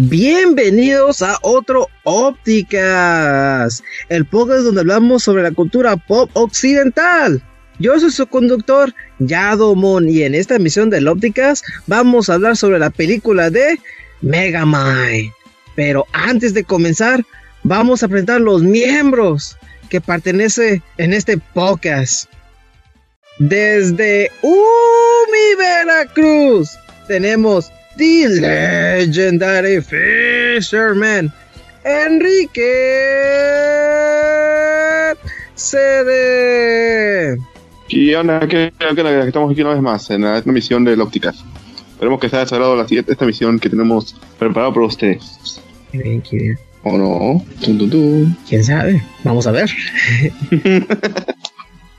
Bienvenidos a otro Ópticas, el podcast donde hablamos sobre la cultura pop occidental. Yo soy su conductor, Yadomon, y en esta emisión de Ópticas vamos a hablar sobre la película de Megamind. Pero antes de comenzar, vamos a presentar los miembros que pertenecen en este podcast. Desde Umi, Veracruz, tenemos The Legendary Fisherman, Enrique CD. Y onda, ¿qué, qué onda? Estamos aquí una vez más en esta misión de Ópticas. Esperemos que os haya desagradado la siguiente, esta misión que tenemos preparada para ustedes. Qué bien, qué bien. ¿O no? Tum, tum, tum. ¿Quién sabe? Vamos a ver.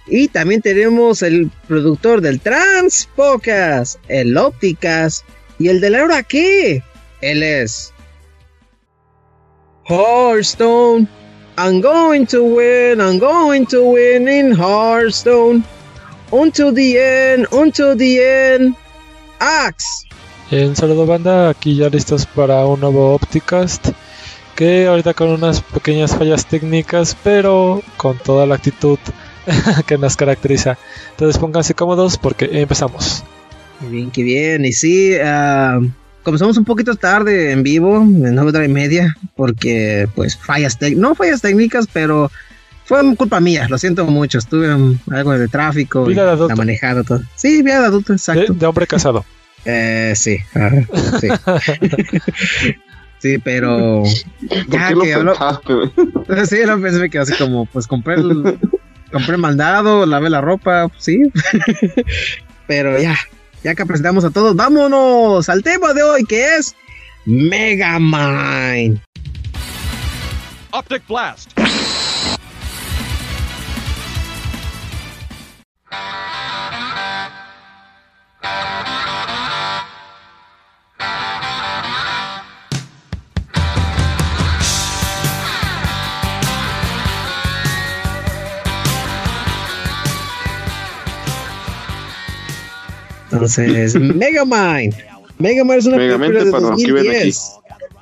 y también tenemos el productor del Trans Podcast, el Ópticas y el de la hora qué. Él es Hearthstone. I'm going to win, I'm going to win in Hearthstone. Until the end, until the end. Axe. Un saludo banda, aquí ya listos para un nuevo Opticast que ahorita con unas pequeñas fallas técnicas pero con toda la actitud que nos caracteriza. Entonces pónganse cómodos porque empezamos. Qué bien, qué bien. Y sí, ah, comenzamos un poquito tarde en vivo, en nueve hora y media, porque pues fallas técnicas, no fallas técnicas, pero fue culpa mía, lo siento mucho. Estuve en algo de tráfico Vida y de adulto. la manejada todo. Sí, vida de adulto, exacto. de hombre casado. Eh, sí, ah, sí. sí, pero ¿Por ya lo que pensaste? sí, lo pensé me quedó así como, pues compré el, compré el mandado, lavé la ropa, sí. Pero ya, ya que presentamos a todos, vámonos al tema de hoy que es Megamind. Optic Blast! Entonces, Megamind. Megamind es una Megamente película de para los que ven 2010.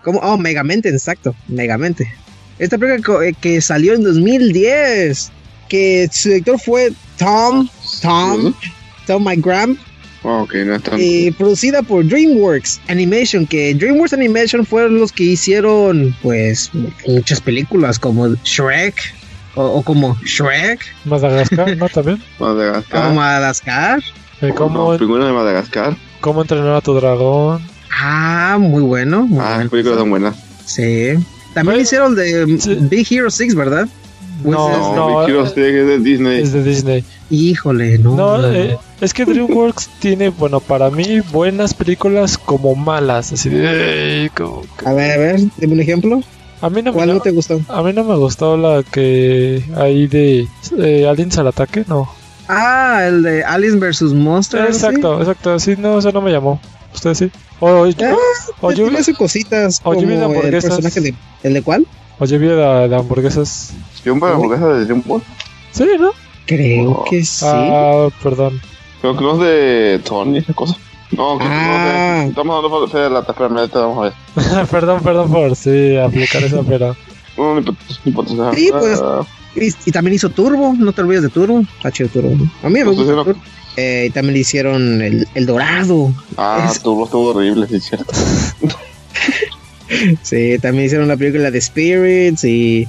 ¿Cómo? Oh, Megamente, exacto, Megamente. Esta película eh, que salió en 2010, que su director fue Tom, Tom, Tom McGram, Ah, ok, no es tan... y producida por DreamWorks Animation, que DreamWorks Animation fueron los que hicieron, pues, muchas películas como Shrek, o, o como Shrek, Madagascar, ¿no? También. Madagascar. como Madagascar. Eh, ¿cómo, No, Pingüinos de Madagascar. ¿Cómo entrenar a tu dragón? Ah, muy bueno. muy Ah, bueno. las películas son buenas. Sí. También Bueno, hicieron de mm, sí. Big Hero 6, ¿verdad? No, Pues es- No, no, Big Hero eh, 6 es de Disney. Es de Disney. Híjole, no. No, no, eh, es que DreamWorks tiene, bueno, para mí, buenas películas como malas. Así de. "Ey, como que-". A ver, a ver, dime un ejemplo. A mí no, me, ¿Cuál no te gustó? a mí no me gustó la que hay de eh, Aliens al ataque, no. Ah, el de Alice vs. Monster. Exacto, exacto. Sí, no, eso no me llamó. ¿Usted sí? O, ¿sí? Ah, o, yo, sus cositas. o de el hamburguesas. personaje de. ¿El de cuál? o yo vi la de hamburguesas. ¿Sí, de hamburguesas de DreamWorks? Sí, ¿no? Creo Oh. que sí. Ah, perdón. Creo que no es de Tony y esas cosas. No, que Ah. no. Estamos hablando de la espérame, ahorita vamos a ver. perdón, perdón por sí aplicar eso, pero. No, importa, no importa. Sí, pues. Y, y también hizo Turbo, no te olvides de Turbo. Está chido Turbo. A mí me Pues gusta sí. Turbo. Eh, y también le hicieron el, el Dorado. Ah, Es- tuvo, estuvo horrible, sí, cierto. Sí, también hicieron la película de Spirits y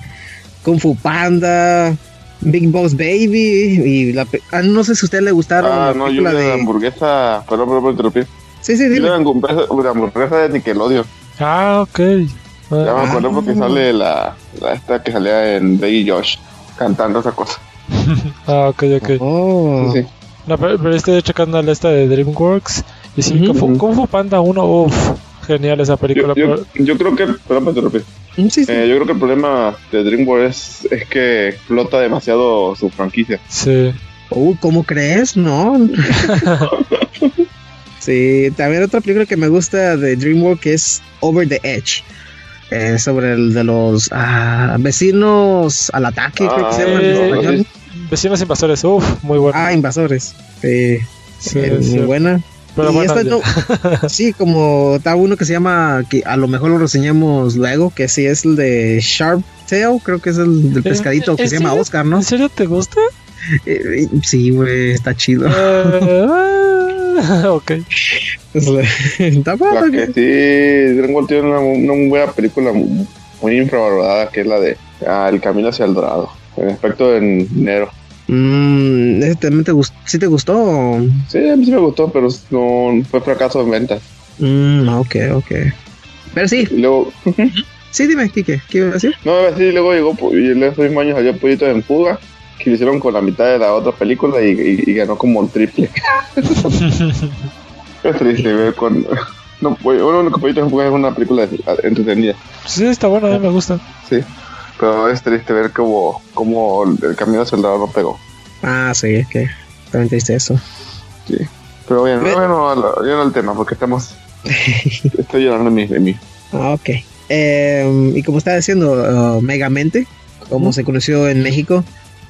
Kung Fu Panda, Big Boss Baby y la pe- ah, no sé si a usted le gustaron Ah, la no, yo la de hamburguesa. Perdón, perdón. Sí, sí, la hamburguesa, la hamburguesa de Nickelodeon. Ah, ok. Ya me Ah, acuerdo porque sale la, la esta que salía en Drake y Josh cantando esa cosa. ah, ok, ok. Oh. Sí, sí. No, pero, pero estoy checando la lista de DreamWorks. Y sí, Ujú. Kung, Fu, Kung Fu Panda 1, uff, genial esa película. Yo, yo, pero- yo creo que, perdón interrumpir. Mm, Sí, sí. Eh, yo creo que el problema de DreamWorks es, es que explota demasiado su franquicia. Sí. Uh, ¿cómo crees? No. sí, también otra película que me gusta de DreamWorks es Over the Edge. Eh, sobre el de los ah, vecinos al ataque, creo que se Ah, llama en español. Vecinos invasores, uff, muy bueno. Ah, invasores. Sí, eh, sí. muy buena. Pero Y bueno, esta ya. no- sí, como está uno que se llama, que a lo mejor lo reseñamos luego, que sí es el de Sharp Tail, creo que es el del pescadito que ¿En se llama serio? Oscar, ¿no? ¿En serio te gusta? Eh, eh, sí, güey, está chido. ok. está La padre. que sí, Dragon Ball tiene una, una muy buena película muy, muy infravalorada, que es la de ah, El Camino hacia el Dorado. En aspecto de Nero. Mm, ¿ese también te gust- ¿Sí te gustó? Sí, a mí sí me gustó, pero no fue fracaso en ventas. Mm, ok, ok. Pero sí, Y luego, sí, dime, Kike, ¿qué iba a decir? no, así luego llegó, y en esos mismos años salió Pollito en Fuga, que lo hicieron con la mitad de la otra película y, y- y ganó como el triple. es triste ver con... No, uno único Pollito en Fuga es una película entretenida. Sí, está bueno, a mí me gusta. Sí, pero es triste ver como, como el camino hacia el lado no pegó. Ah, sí, es que también te diste eso. Sí. Pero bueno, Ve- bueno, no al tema, porque estamos. Estoy llorando de mí. De mí. Ah, ok. Eh, y como estaba diciendo, uh, Megamente, como se conoció en México,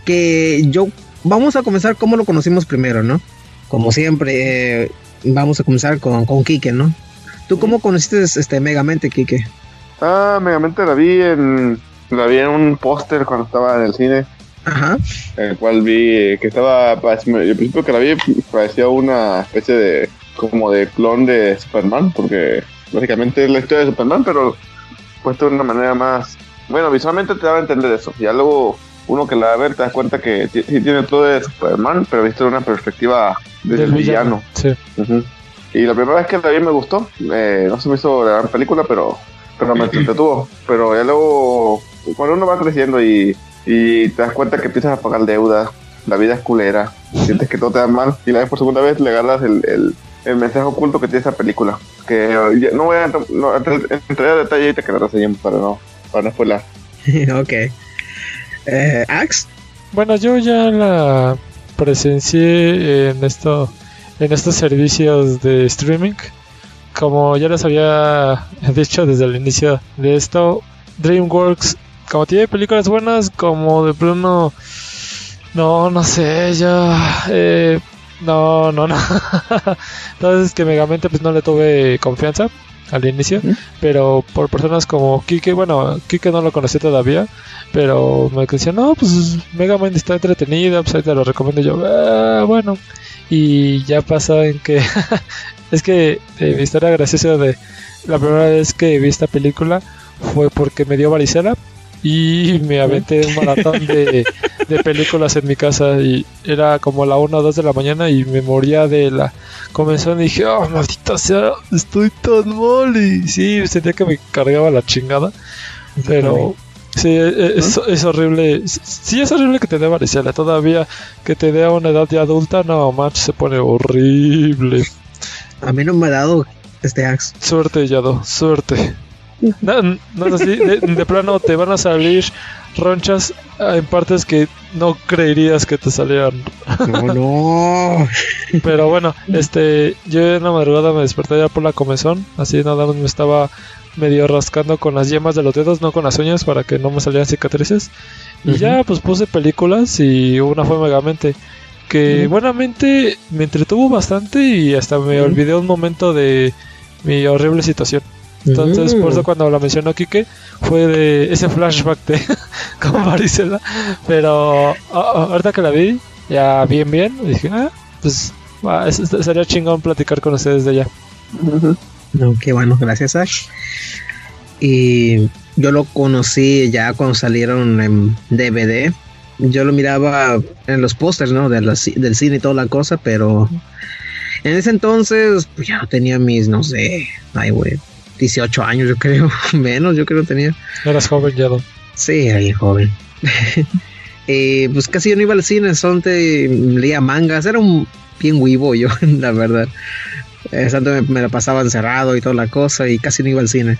que yo, vamos a comenzar como lo conocimos primero, ¿no? Como siempre, eh, vamos a comenzar con, con Kike, ¿no? ¿Tú cómo conociste este Megamente, Kike? Ah, Megamente la vi en. La vi en un póster cuando estaba en el cine, Ajá. en el cual vi eh, que estaba. parece- Al principio que la vi parecía una especie de. como de clon de Superman, porque básicamente es la historia de Superman, pero puesto de una manera más. Bueno, visualmente te da a entender eso. Ya luego uno que la va a ver te das cuenta que sí tiene todo de Superman, pero visto de una perspectiva desde el villano. Sí. Ujú. Y la primera vez que la vi me gustó. Eh, no se me hizo la gran película, pero, pero me entretuvo. Pero ya luego, cuando uno va creciendo y, y te das cuenta que empiezas a pagar deudas, la vida es culera, sientes que todo te da mal, y la ves por segunda vez, le agarras el, el, el mensaje oculto que tiene esa película. Que ya- no voy a entrar- no, entrar- entrar a detalle ahorita que la reseñemos para no, para no spoiler. ok. Eh, Ax, Bueno, yo ya la presencié en esto, en estos servicios de streaming. Como ya les había dicho desde el inicio de esto, DreamWorks, como tiene películas buenas, como de plano, no, no sé, ya, eh, no, no, no. Entonces que Megamente pues no le tuve confianza al inicio, pero por personas como Kike, bueno, Kike no lo conocí todavía, pero me decían, no, pues Megamente está entretenida, pues ahí te lo recomiendo yo, "Ah, bueno, y ya pasa en que, es que eh, mi historia graciosa de la primera vez que vi esta película fue porque me dio varicela y me aventé un maratón de, de películas en mi casa y era como la 1 o 2 de la mañana y me moría de la comenzón y dije, oh, maldita sea, estoy tan mal y sí, sentía que me cargaba la chingada, pero sí, e- es, es horrible, sí es horrible que te dé varicela, todavía que te dé a una edad ya adulta, no, manches, se pone horrible. a mí no me ha dado este Ax. Suerte, Yado, suerte. No, no es así, de, de plano te van a salir ronchas en partes que no creerías que te salieran. No, no. Pero bueno, este, yo en la madrugada me desperté ya por la comezón, así nada más me estaba medio rascando con las yemas de los dedos, no con las uñas para que no me salieran cicatrices. Y ya pues puse películas y una fue Megamente que buenamente me entretuvo bastante y hasta me olvidé un momento de mi horrible situación. Entonces, por eso cuando la mencionó Kike, fue de ese flashback de como varicela. Pero ahorita que la vi, ya bien, bien, dije, ah, pues va, es- es- sería chingón platicar con ustedes de ella. No, qué bueno, gracias Ash. Y yo lo conocí ya cuando salieron en DVD. Yo lo miraba en los pósters, ¿no? De del cine y toda la cosa, pero en ese entonces pues, ya no tenía mis, no sé, ay, güey, 18 años, yo creo, menos, yo creo tenía. Eras joven, Yado. Sí, era bien joven. y pues casi yo no iba al cine, solamente leía mangas, era un bien huivo yo, la verdad. Eh, tanto me, me la pasaba encerrado y toda la cosa y casi no iba al cine.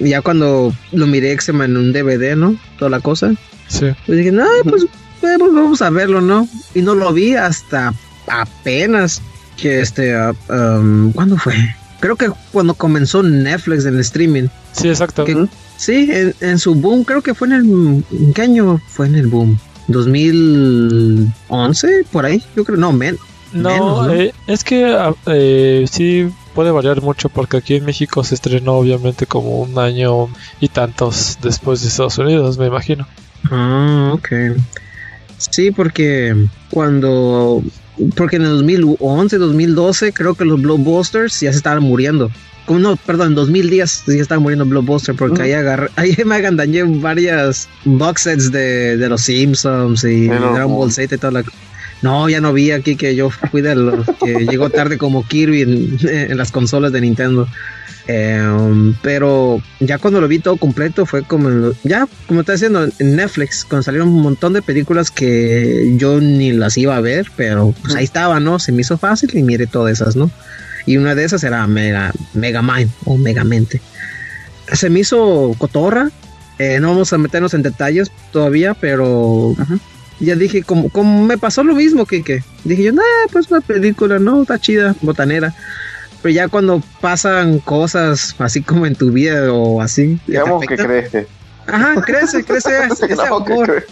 Y ya cuando lo miré me en un DVD, ¿no? Toda la cosa. Sí. Pues dije, no, pues, eh, pues vamos a verlo, ¿no? Y no lo vi hasta apenas que este, ah, um, ¿cuándo fue? Creo que cuando comenzó Netflix en el streaming. Sí, exacto. Que- Sí, en, en su boom, creo que fue en el. ¿En qué año fue en el boom? ¿2011? Por ahí, yo creo, no, men, No, Menos, ¿no? eh, es que ah, eh, sí puede variar mucho porque aquí en México se estrenó obviamente como un año y tantos después de Estados Unidos, me imagino. Ah, ok. Sí, porque cuando. Porque en el 2011, 2012, creo que los blockbusters ya se estaban muriendo. Como no, perdón, en 2010 ya estaban muriendo blockbuster porque Mm. ahí agarré, ahí me agandañé varias box sets de, de los Simpsons y Pero, Dragon Ball Z y toda la. No, ya no vi aquí que yo fui de los que llegó tarde como Kirby en, en las consolas de Nintendo. Eh, pero ya cuando lo vi todo completo fue como lo- ya como está diciendo en Netflix cuando salieron un montón de películas que yo ni las iba a ver pero pues ahí estaba no se me hizo fácil y miré todas esas no y una de esas era Mega Mega Mind o Megamente se me hizo cotorra eh, no vamos a meternos en detalles todavía pero ya dije como, como me pasó lo mismo que dije yo nah pues una película no está chida botanera pero ya cuando pasan cosas así como en tu vida o así, Digamos que crece. Ajá, crece, crece ese que amor. crece.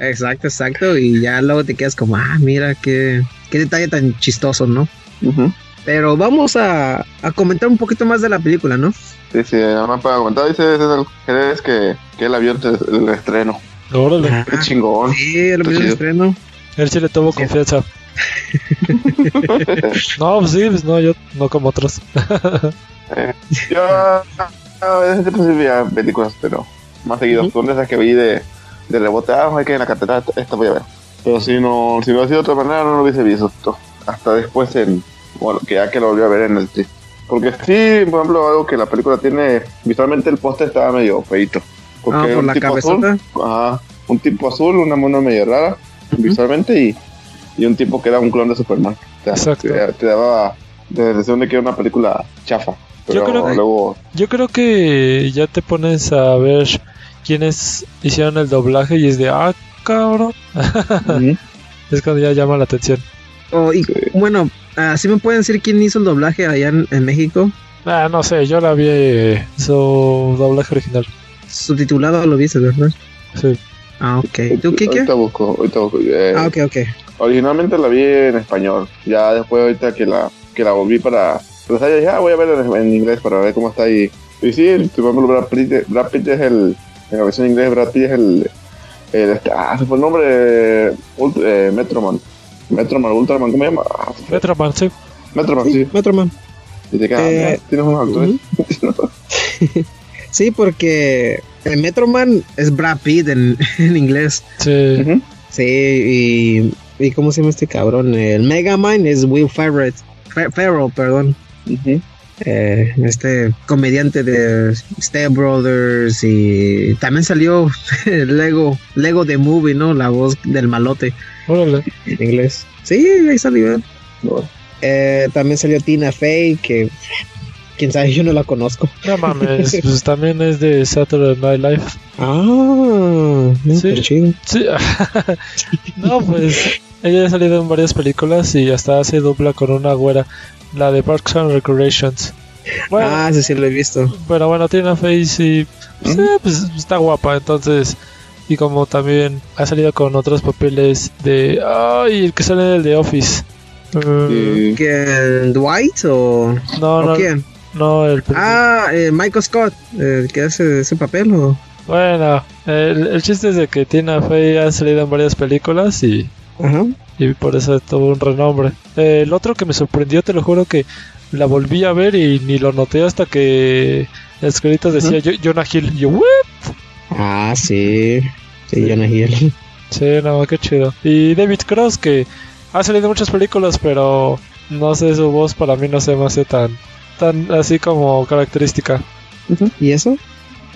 Exacto, exacto. Y ya luego te quedas como, ah, mira qué, qué detalle tan chistoso, ¿no? Pero vamos a, a comentar un poquito más de la película, ¿no? Sí, sí, nada más para comentar, dice César Jerez que, que él vio antes el estreno. Órale. Qué chingón. Sí, el primer chido. estreno. él sí le tuvo Sí. confianza. no, pues sí, pues no, yo no como otros. Yo a veces siempre sí veía películas, pero más seguido. Son de esas que vi de, de rebote. Ah, hay que en la catedral, esta voy a ver. Pero si no, si hubiera sido de otra manera, no lo hubiese visto. Hasta después, en bueno, que ya que lo volví a ver en el sí. Porque sí, por ejemplo, algo que la película tiene, visualmente el póster estaba medio feito. Porque Ah, por un la tipo cabezota. azul, ajá, un tipo azul, una mona medio rara, visualmente, y, y un tipo que era un clon de Superman. O sea, Exacto. Te, te daba la sensación de que era una película chafa. Pero creo que- luego Yo creo que ya te pones a ver quiénes hicieron el doblaje y es de, ah, cabrón. Es cuando ya llama la atención. Oh, y Sí. bueno, así me pueden decir quién hizo el doblaje allá en, en México. Ah, no sé, yo la vi eh, su doblaje original. Subtitulado lo viste, ¿verdad? Sí. Ah, ok. ¿Tú, Kike? Ahorita busco, ahorita busco. Eh, Ah, ok, ok. Originalmente la vi en español. Ya después ahorita que la, que la volví para... Pues ya dije, ah, voy a ver en, en inglés para ver cómo está ahí. Y sí, por ejemplo, Brad Pitt, Brad Pitt es el... En la versión inglés, Brad Pitt es el... el este, ah, se fue el nombre... Ult- eh, Metroman. Metroman, Ultraman, ¿cómo se llama? Ah. Metroman, sí. Metroman, sí. Metroman. Y te quedas, Eh, ah, tienes unos actores. Sí, porque el Metroman es Brad Pitt en, en inglés. Sí. Ujú. Sí, y, y ¿cómo se llama este cabrón? El Megamind es Will Ferrell, Fer- Ferrell, perdón. Eh, este comediante de Step Brothers y también salió Lego, Lego The Movie, ¿no? La voz del malote Órale. en inglés. Sí, ahí salió. él. No. Eh, también salió Tina Fey, que quién sabe, yo no la conozco. No mames, pues también es de Saturday Night Live. Ah, Sí. chido. Sí. no, pues ella ha salido en varias películas y hasta hace dupla con una güera, la de Parks and Recreations. Bueno, Ah, ese sí lo he visto. pero bueno, Tina Fey sí, pues, eh, pues, está guapa, entonces. Y como también ha salido con otros papeles de. Ay, el que sale del The Office. Y- ¿Quién? ¿Dwight o, no, o no, quién? no, el. Ah, eh, Michael Scott, el que hace ese papel o. Bueno, el, el chiste es de que Tina Fey ha salido en varias películas y, Y por eso tuvo un renombre. Eh, el otro que me sorprendió, te lo juro que la volví a ver y ni lo noté hasta que crédito decía Jonah Hill. Y yo, ¿what? Ah, sí. Sí, Sí. Jonah Hill. Sí, no, qué chido. Y David Cross, que ha salido en muchas películas, pero no sé, su voz para mí no se me hace tan, tan así como característica. ¿Y eso?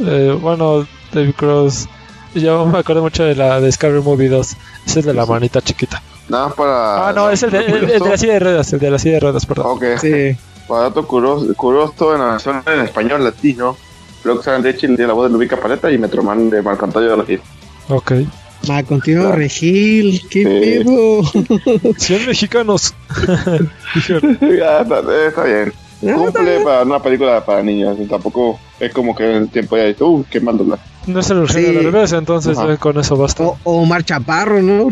Eh, bueno, David Cross, yo me acuerdo mucho de la de Scary Movie 2. Ese es de la manita chiquita. Nada más para... Ah, no, es el de, el- el de la silla de ruedas, el de la silla de ruedas, perdón. Ok, Sí. Para dato curioso, curioso en la versión en español latino, Roxanne Rachel de la voz de Lubica Paleta y Metroman de Marco Antonio de los Gil. Ok. Ma, contigo, Ah. Regil. ¿Qué Sí. pedo? 100 mexicanos. Ya, está, está bien. Cumple para una película para niños. Tampoco es como que en el tiempo ya dice, uh, qué mal doblar. no es el Eugenio Sí. Derbez, entonces eh, con eso basta. O, o Omar Chaparro, ¿no?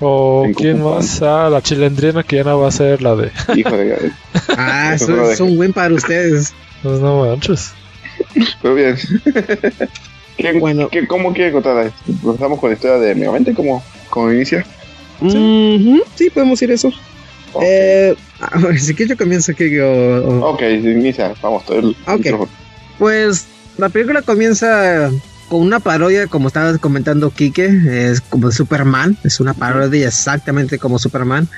¿O En quién más? Ah, la chilendrina que ya no va a ser la de. Hijo de... Ah, Eso no es un win para ustedes. Pues no manches. Pero bien. ¿Quién, Bueno. qué- ¿Cómo quiere contar esto? Empezamos con la historia de Megamente, ¿cómo, cómo inicia? Ujú, Sí, podemos ir eso. Ok. Eh, si quieres yo comienzo que yo... o- Ok, inicia, vamos, todo el Ok. micrófono. Pues la película comienza con una parodia, como estaba comentando Kike, es como de Superman, es una parodia exactamente como Superman.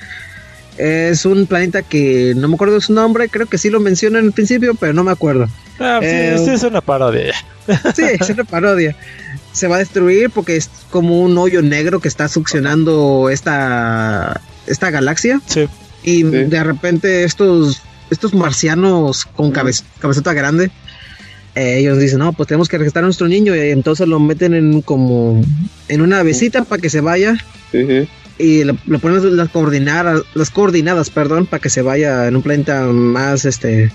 Es un planeta que no me acuerdo su nombre, creo que sí lo menciono en el principio, pero no me acuerdo. Ah, sí, Eh, sí, es una parodia. Sí, es una parodia. Se va a destruir porque es como un hoyo negro que está succionando esta, esta galaxia. Sí. Y Sí. de repente estos, estos marcianos con cabez- cabezota grande, eh, ellos dicen, no, pues tenemos que rescatar a nuestro niño. Y entonces lo meten en como en una avecita para que se vaya. Sí, sí. Y le, le ponen las coordinadas, las coordenadas, perdón, para que se vaya en un planeta más, este,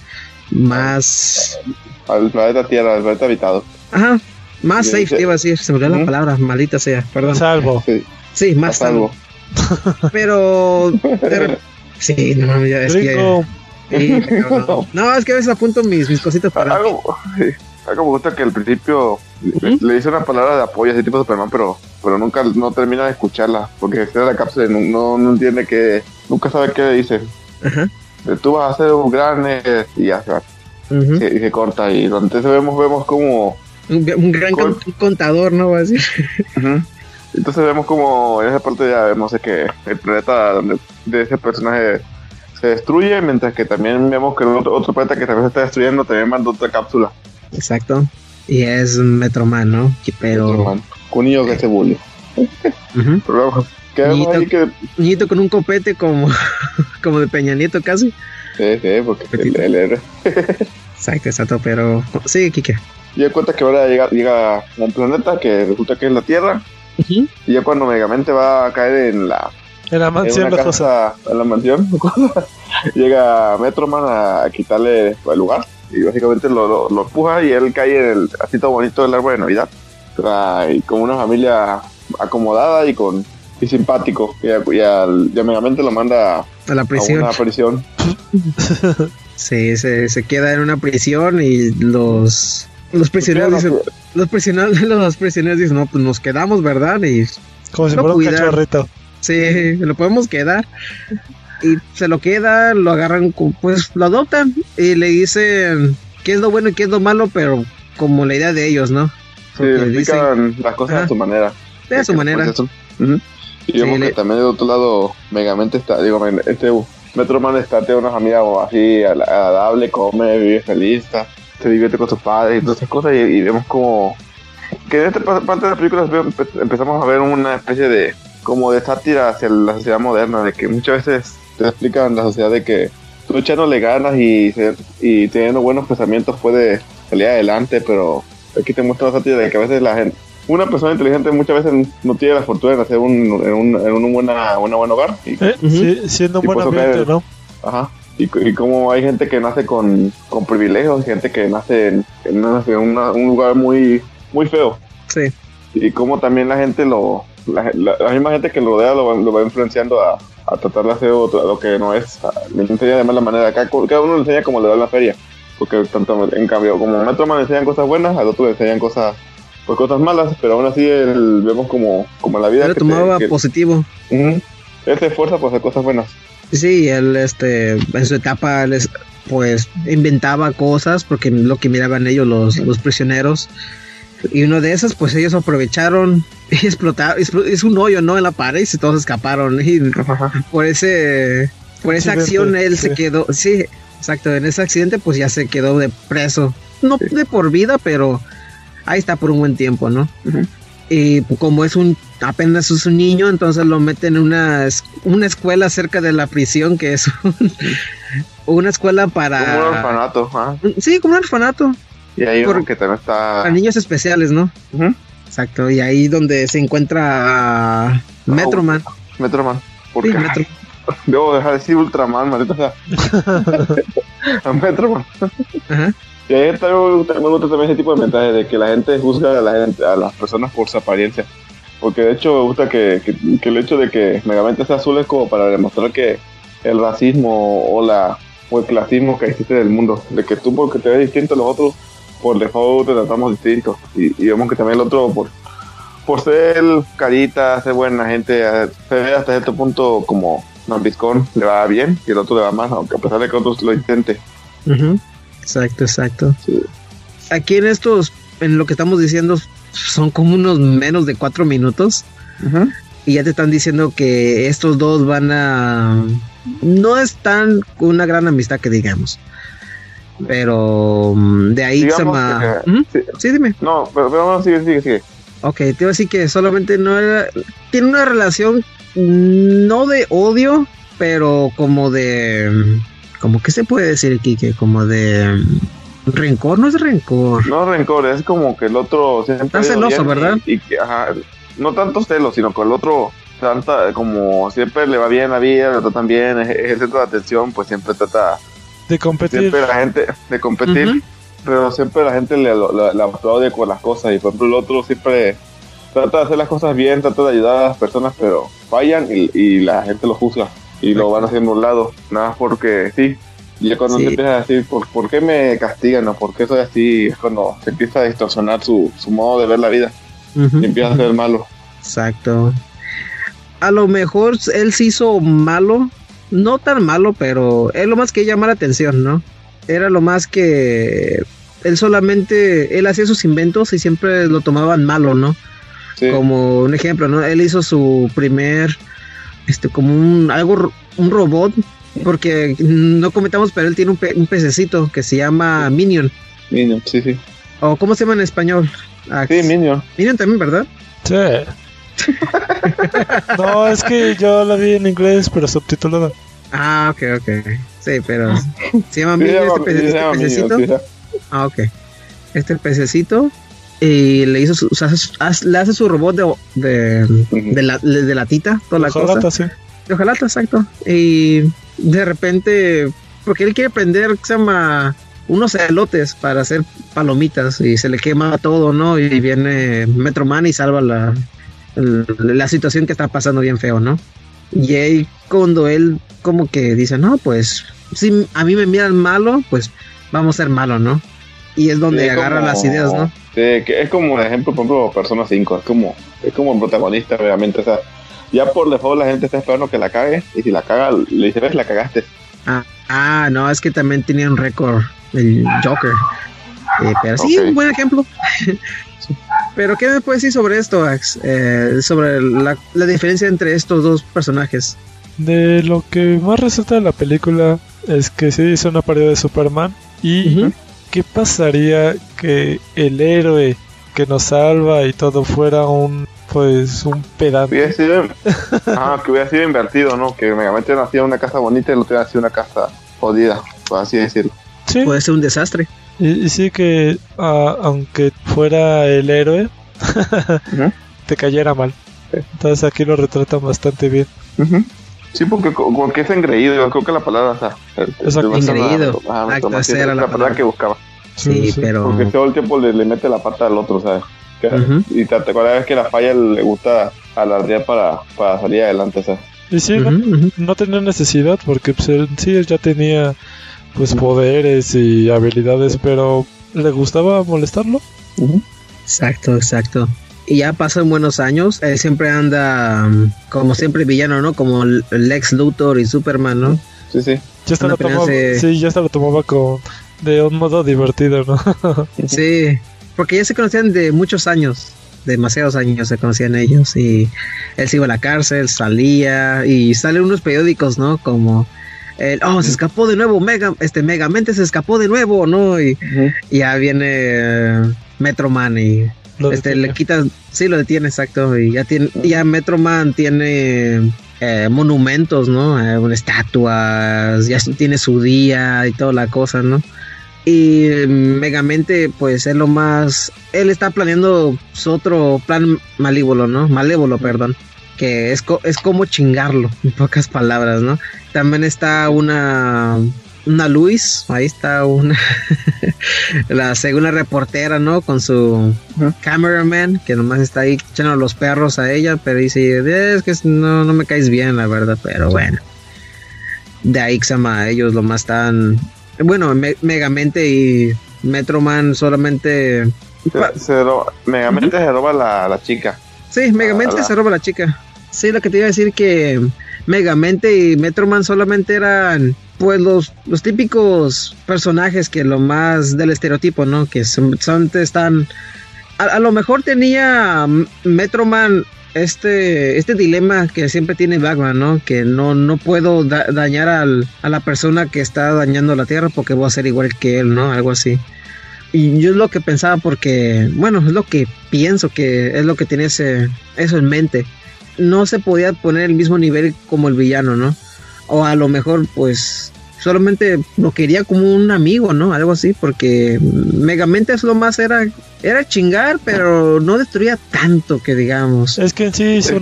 más, Al planeta Tierra, al planeta habitado. ajá, más safe, te iba a decir, se me olvidó la Ujú. palabra, maldita sea, perdón. Salvo. Sí, Sí, a más salvo. salvo. Pero, de sí, no ya es que, sí, no, no, es que a veces apunto mis, mis cositas para, Algo, sí, algo me gusta que al principio le- le dice una palabra de apoyo a ese tipo de Superman, pero, pero nunca no termina de escucharla, porque está en la cápsula y no, no, no entiende que, nunca sabe qué le dice. ajá, De, Tú vas a ser un gran eh", y ya se va. Sí, y se corta y entonces vemos vemos como un, un gran Col- contador, ¿no? Va a decir. Entonces vemos como en esa parte ya vemos que el planeta de ese personaje se destruye mientras que también vemos que el otro, otro planeta que también se está destruyendo también manda otra cápsula Exacto. Y es Metroman, ¿no? Pero, hermano, con niño que se bully pero que vemos Niñito. ahí que Niñito con un copete como, como de Peña Nieto casi. sí, sí, porque el héroe Exacto, exacto, pero sí, Kike. y cuenta que ahora llega, llega a un planeta que resulta que es la Tierra Ujú. y ya cuando Megamente va a caer en la En la en mansión una la casa en la mansión llega Metroman a, a quitarle el lugar y básicamente lo, lo, lo empuja y él cae en el así todo bonito del árbol de Navidad y con una familia acomodada y con y simpático y, a- y, al- y a Megamente lo manda a, A la prisión. una prisión Sí, se, se queda en una prisión y los los prisioneros dicen, los prisioneros, los prisioneros dicen, no, pues nos quedamos, ¿verdad? Y Como si fuera un cachorrito. sí, lo podemos quedar. Y se lo queda, lo agarran, pues lo adoptan y le dicen qué es lo bueno y qué es lo malo, pero como la idea de ellos, ¿no? sí, le dicen explican las cosas a su manera de a su manera. pues, y Sí, vemos le- que también del otro lado Megamente está digo este Metroman está tiene una familia así agradable come vive feliz está- se divierte con sus padres y todas esas cosas y, y vemos como que en esta pa- parte de la película empezamos a ver una especie de como de sátira hacia la sociedad moderna de que muchas veces te explican la sociedad de que tú echándole ganas y, y teniendo buenos pensamientos puede salir adelante pero aquí te muestra la sátira de que a veces la gente una persona inteligente muchas veces no tiene la fortuna de nacer un, en un, en un buena, una buen hogar y Eh, Ujú. sí, siendo un buen por eso ambiente, ¿no? Ajá. Y, y como hay gente que nace con, con privilegios, gente que nace en, nace en una- un lugar muy, muy feo. Sí, Y como también la gente lo, la, la- la misma gente que lo rodea lo, va- lo va influenciando a, a tratar de hacer otro- lo que no es. a- le enseña de mala manera. Cada, cada uno le enseña como le da en la feria. Porque tanto en cambio, como a Metroman le enseñan cosas buenas, al otro le enseñan cosas pues cosas malas, pero aún así el- vemos como, como en la vida lo que te- tomaba que- positivo. Ujú. Él se esfuerza por hacer cosas buenas. Sí, él este en su etapa les pues inventaba cosas porque lo que miraban ellos los, los prisioneros. Y uno de esas pues ellos aprovecharon y explotaron es, un hoyo no en la pared y se- todos escaparon y por ese por esa acción él se quedó sí exacto en ese accidente pues ya se quedó de preso. No de por vida pero ahí está por un buen tiempo no y como es un apenas es un niño entonces lo meten en una una escuela cerca de la prisión que es un- una escuela para Como un orfanato. sí como un orfanato Y ahí Por- que también está. para niños especiales no exacto y ahí donde se encuentra a Metroman Metroman. ¿Por Sí, qué? Metro- Debo dejar de decir Ultraman, maldita sea. a Metroman. Ajá. Y ahí también me gusta, me gusta también ese tipo de mensajes de que la gente juzga a, la gente, a las personas por su apariencia. Porque de hecho me gusta que, que, que el hecho de que Megamente sea azul es como para demostrar que el racismo o la o el clasismo que existe en el mundo, de que tú porque te ves distinto a los otros, por default te tratamos distinto, y, y vemos que también el otro por, por ser carita, ser buena gente, se ve hasta cierto punto como Nambiscón le va bien y el otro le va mal, aunque a pesar de que otros lo intente. Exacto, exacto. Sí. Aquí en estos, en lo que estamos diciendo, son como unos menos de cuatro minutos. Y ya te están diciendo que estos dos van a. No están con una gran amistad que digamos. Pero mm, de ahí se Digamos llama. que- Ujú. sí. Sí, dime. No, pero, pero no, sigue, sigue, sigue. Ok, te iba a decir que solamente no era. Tiene una relación mm, no de odio, pero como de. Como que se puede decir, Kike, como de. Rencor, no es rencor. No rencor, es como que el otro siempre Está celoso, ¿verdad? Y, y que, ajá, no tanto celos, sino que el otro tanta, como siempre le va bien la vida, lo tratan bien, es, es el centro de atención, pues siempre trata, De competir. siempre la gente de competir, pero siempre la gente le, le, le aplaude con las cosas y por ejemplo el otro siempre trata de hacer las cosas bien, trata de ayudar a las personas, pero fallan y, y la gente lo juzga y lo van haciendo a un lado, nada más porque sí. Y ya cuando Sí. te empiezas a decir, ¿por, ¿por qué me castigan o por qué soy así? Es cuando se empieza a distorsionar su, su modo de ver la vida y empieza a ser malo. Exacto. A lo mejor él se hizo malo, no tan malo, pero es lo más que llamar la atención, ¿no? Era lo más que él solamente, él hacía sus inventos y siempre lo tomaban malo, ¿no? Sí. Como un ejemplo, ¿no? Él hizo su primer, este, como un, algo, un robot, porque no comentamos, pero él tiene un, pe- un pececito que se llama Minion. Minion, sí, sí. ¿O cómo se llama en español? Ax? Sí, Minion. Minion también, ¿verdad? Sí. no, es que yo la vi en inglés, pero subtitulada. Ah, ok, ok. Sí, pero se llama Minion este, pece- este Minion, pececito. Ah, ok. Este pececito. Y le hizo su, o sea, hace su- haz- le hace su robot de, de, la, de latita, toda la Ojalá cosa. sí. De hojalata, exacto. Y de repente, porque él quiere prender, ¿qué se llama? Unos elotes para hacer palomitas y se le quema todo, ¿no? Y viene Metro Man y salva la, la situación que está pasando bien feo, ¿no? Y ahí cuando él como que dice, no, pues si a mí me miran malo, pues vamos a ser malo, ¿no? Y es donde Sí, agarra las ideas, ¿no? Sí, que es como, por ejemplo, por ejemplo, Persona 5, es como, es como el protagonista, obviamente, o sea, ya por default la gente está esperando que la cague, y si la caga, le dice, ves, la cagaste. Ah, ah, no, es que también tenía un récord el Joker. Eh, pero sí, un buen ejemplo. pero, ¿qué me puedes decir sobre esto, Ax? Eh, sobre la, la diferencia entre estos dos personajes. De lo que más resalta de la película es que se hizo una parodia de Superman. ¿Y qué pasaría que el héroe que nos salva y todo fuera un pues un? Hubiera sido, ah, que hubiera sido invertido, ¿no? Que Megamente en una casa bonita y el otro hubiera sido una casa jodida, por así decirlo. Sí, Puede ser un desastre. y, y sí que ah, aunque fuera el héroe, te cayera mal. Entonces aquí lo retratan bastante bien. Sí, porque, porque es engreído, yo creo que la palabra, o sea, el- Exacto. el- Engreído. Sí, es la la palabra palabra. que buscaba. Sí, pero. Porque todo el tiempo le, le mete la pata al otro, ¿sabes? Que-. Y te- cada vez que la falla le gusta alardear para, para salir adelante, ¿sabes? Y sí, no, tenía necesidad porque pues, él- sí él ya tenía pues poderes y habilidades, pero le gustaba molestarlo. Exacto, exacto. Y ya pasan buenos años. Él siempre anda um, como siempre villano, ¿no? Como Lex Luthor y Superman, ¿no? Sí, sí. Ya Una lo tomaba, se- sí, ya hasta lo tomaba con de un modo divertido, ¿no? Sí, porque ya se conocían de muchos años, demasiados años se conocían ellos y él se iba a la cárcel, salía y salen unos periódicos, ¿no? Como el, oh, se escapó de nuevo, Mega, este Megamente se escapó de nuevo, ¿no? Y, y ya viene eh, Metro Man y Lo este detiene. le quita, sí lo detiene exacto y ya tiene, ya Metro Man tiene eh, monumentos, ¿no? Eh, estatuas, ya tiene su día y toda la cosa, ¿no? Y eh, Megamente, pues es lo más. Él está planeando su otro plan malévolo, ¿no? Malévolo, perdón. Que es, co- es como chingarlo, en pocas palabras, ¿no? También está una. una Luis, ahí está una la segunda reportera, ¿no? Con su cameraman, que nomás está ahí echando los perros a ella, pero dice, es que no, no me caes bien, la verdad, pero bueno. De ahí se llama ellos lo más tan... Bueno, Megamente y Metroman solamente... Se, Megamente se roba la, la chica. Sí, Megamente se roba la chica. Sí, lo que te iba a decir que Megamente y Metroman solamente eran pues los, los típicos personajes que lo más del estereotipo, ¿no? Que son, están... A, lo mejor tenía Metroman este, este dilema que siempre tiene Batman, ¿no? Que no, no puedo dañar al, a la persona que está dañando la Tierra porque voy a ser igual que él, ¿no? Algo así. Y yo es lo que pensaba porque, bueno, es lo que pienso que es lo que tiene ese, eso en mente no se podía poner el mismo nivel como el villano, ¿no? O a lo mejor, pues, solamente lo quería como un amigo, ¿no? Algo así, porque Megamente es lo más era, era chingar, pero no destruía tanto que digamos. Es que en sí su,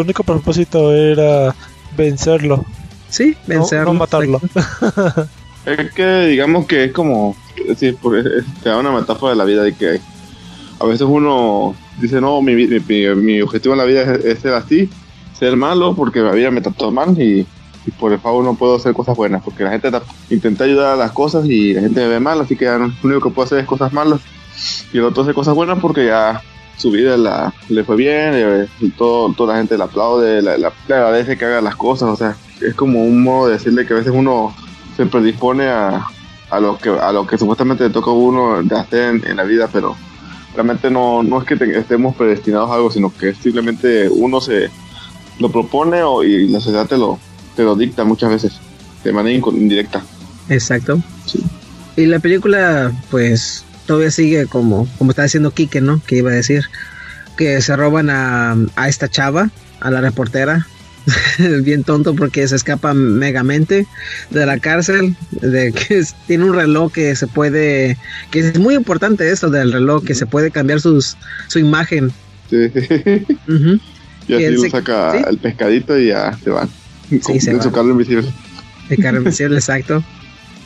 único, propósito era vencerlo. Sí, vencerlo. No, matarlo. es que digamos que es como, sí, te da una metáfora de la vida de que a veces uno dice, no, mi, mi, objetivo en la vida es, ser así, ser malo, porque la vida me trató mal y, por el favor no puedo hacer cosas buenas, porque la gente intenta ayudar a las cosas y la gente me ve mal, así que lo único que puedo hacer es cosas malas. Y el otro hace cosas buenas porque ya su vida la, le fue bien, y todo, toda la gente le aplaude, le, agradece que haga las cosas, o sea, es como un modo de decirle que a veces uno se predispone a, lo que a lo que supuestamente le toca a uno de hacer en la vida, pero realmente no, no es que estemos predestinados a algo, sino que simplemente uno se lo propone o, y la sociedad te lo, te lo dicta muchas veces, de manera indirecta. Exacto. Y la película, pues, todavía sigue como, como está diciendo Kike, ¿no? Que iba a decir que se roban a, a esta chava, a la reportera, bien tonto porque se escapa megamente de la cárcel, de que tiene un reloj que se puede, que es muy importante eso del reloj, que se puede cambiar sus, su imagen. Sí. Y así lo saca el pescadito y ya se van. Sí, se su carro invisible. El carro invisible, exacto.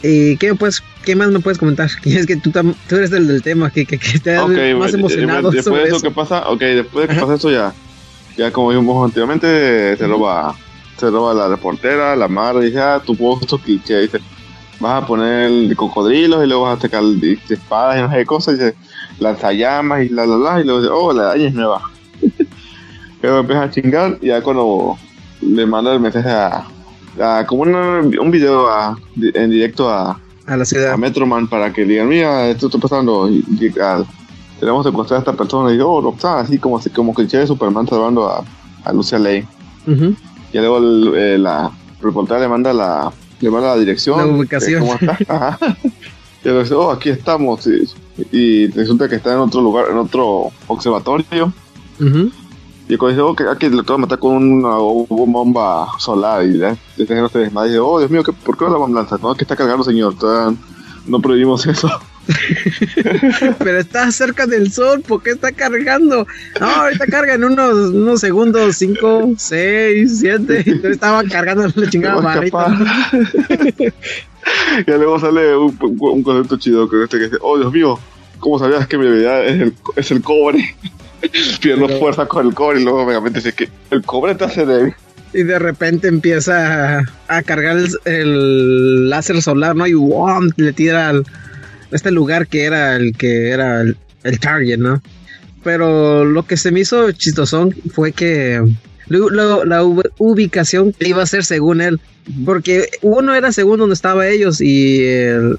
¿Y qué, pues, qué más me puedes comentar? Es que tú, tú eres del, del tema, que, que, que estás más emocionado. Después de eso, que pasa, ok, después de que pasa eso ya ya como vimos anteriormente, se roba, se roba la reportera, la madre dice, ah, tu puesto que, dice, vas a poner cocodrilos y luego vas a sacar espadas y no sé qué cosas, y dice, lanzallamas y la la la, y luego dice, oh, la daña es nueva. Pero empieza a chingar y ya cuando le manda el mensaje a, como un video en directo a, a la ciudad. A Metroman para que digan, mira, esto está pasando. Y, tenemos que encontrar a esta persona y oh, así como, como cliché de Superman salvando a, a Lucia Ley. Y luego el, la reportera le manda la, le manda la dirección. La ubicación. ¿Cómo está? Y le dice, oh, aquí estamos. Y, resulta que está en otro lugar, en otro observatorio. Y cuando dice, oh, que aquí le a matar con una, bomba solar. Y ya, este se desmaya. dice, oh, Dios mío, ¿por qué la lanza? No, que está cargando, señor. no prohibimos eso. Pero está cerca del sol, ¿por qué está cargando? No, ahorita carga en unos, unos segundos, 5, 6, 7. Entonces estaba cargando la chingada barrita. y luego sale un, concepto chido que este que dice, oh Dios mío, ¿cómo sabías que mi habilidad es el, es el cobre? Pierdo fuerza con el cobre y luego megamente dice que el cobre te hace débil. Y de repente empieza a, cargar el, el, láser solar, ¿no? Y ¡wom! le tira al, este lugar que era el que era el, target, ¿no? Pero lo que se me hizo chistosón fue que la ubicación iba a ser según él. Porque uno era según donde estaban ellos y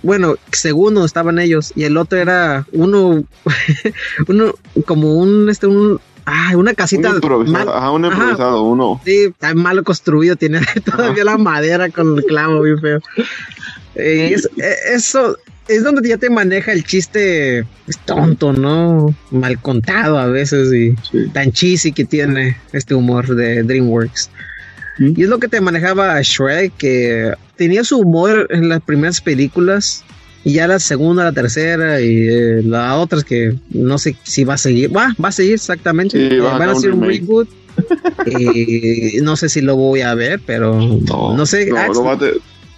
bueno, según donde estaban ellos y el otro era uno, uno como un, este, un, ah, una casita. Un improvisado, ajá, un improvisado, uno. Sí, está mal construido, tiene todavía la madera con el clavo bien feo. Eh, eso, es donde ya te maneja el chiste es tonto, ¿no? Mal contado a veces y tan cheesy que tiene este humor de DreamWorks. Y es lo que te manejaba Shrek, que tenía su humor en las primeras películas y ya la segunda, la tercera y eh, las otras que no sé si va a seguir. Va, va a seguir exactamente. Eh, van a hacer un reboot. y no sé si lo voy a ver, pero no, sé.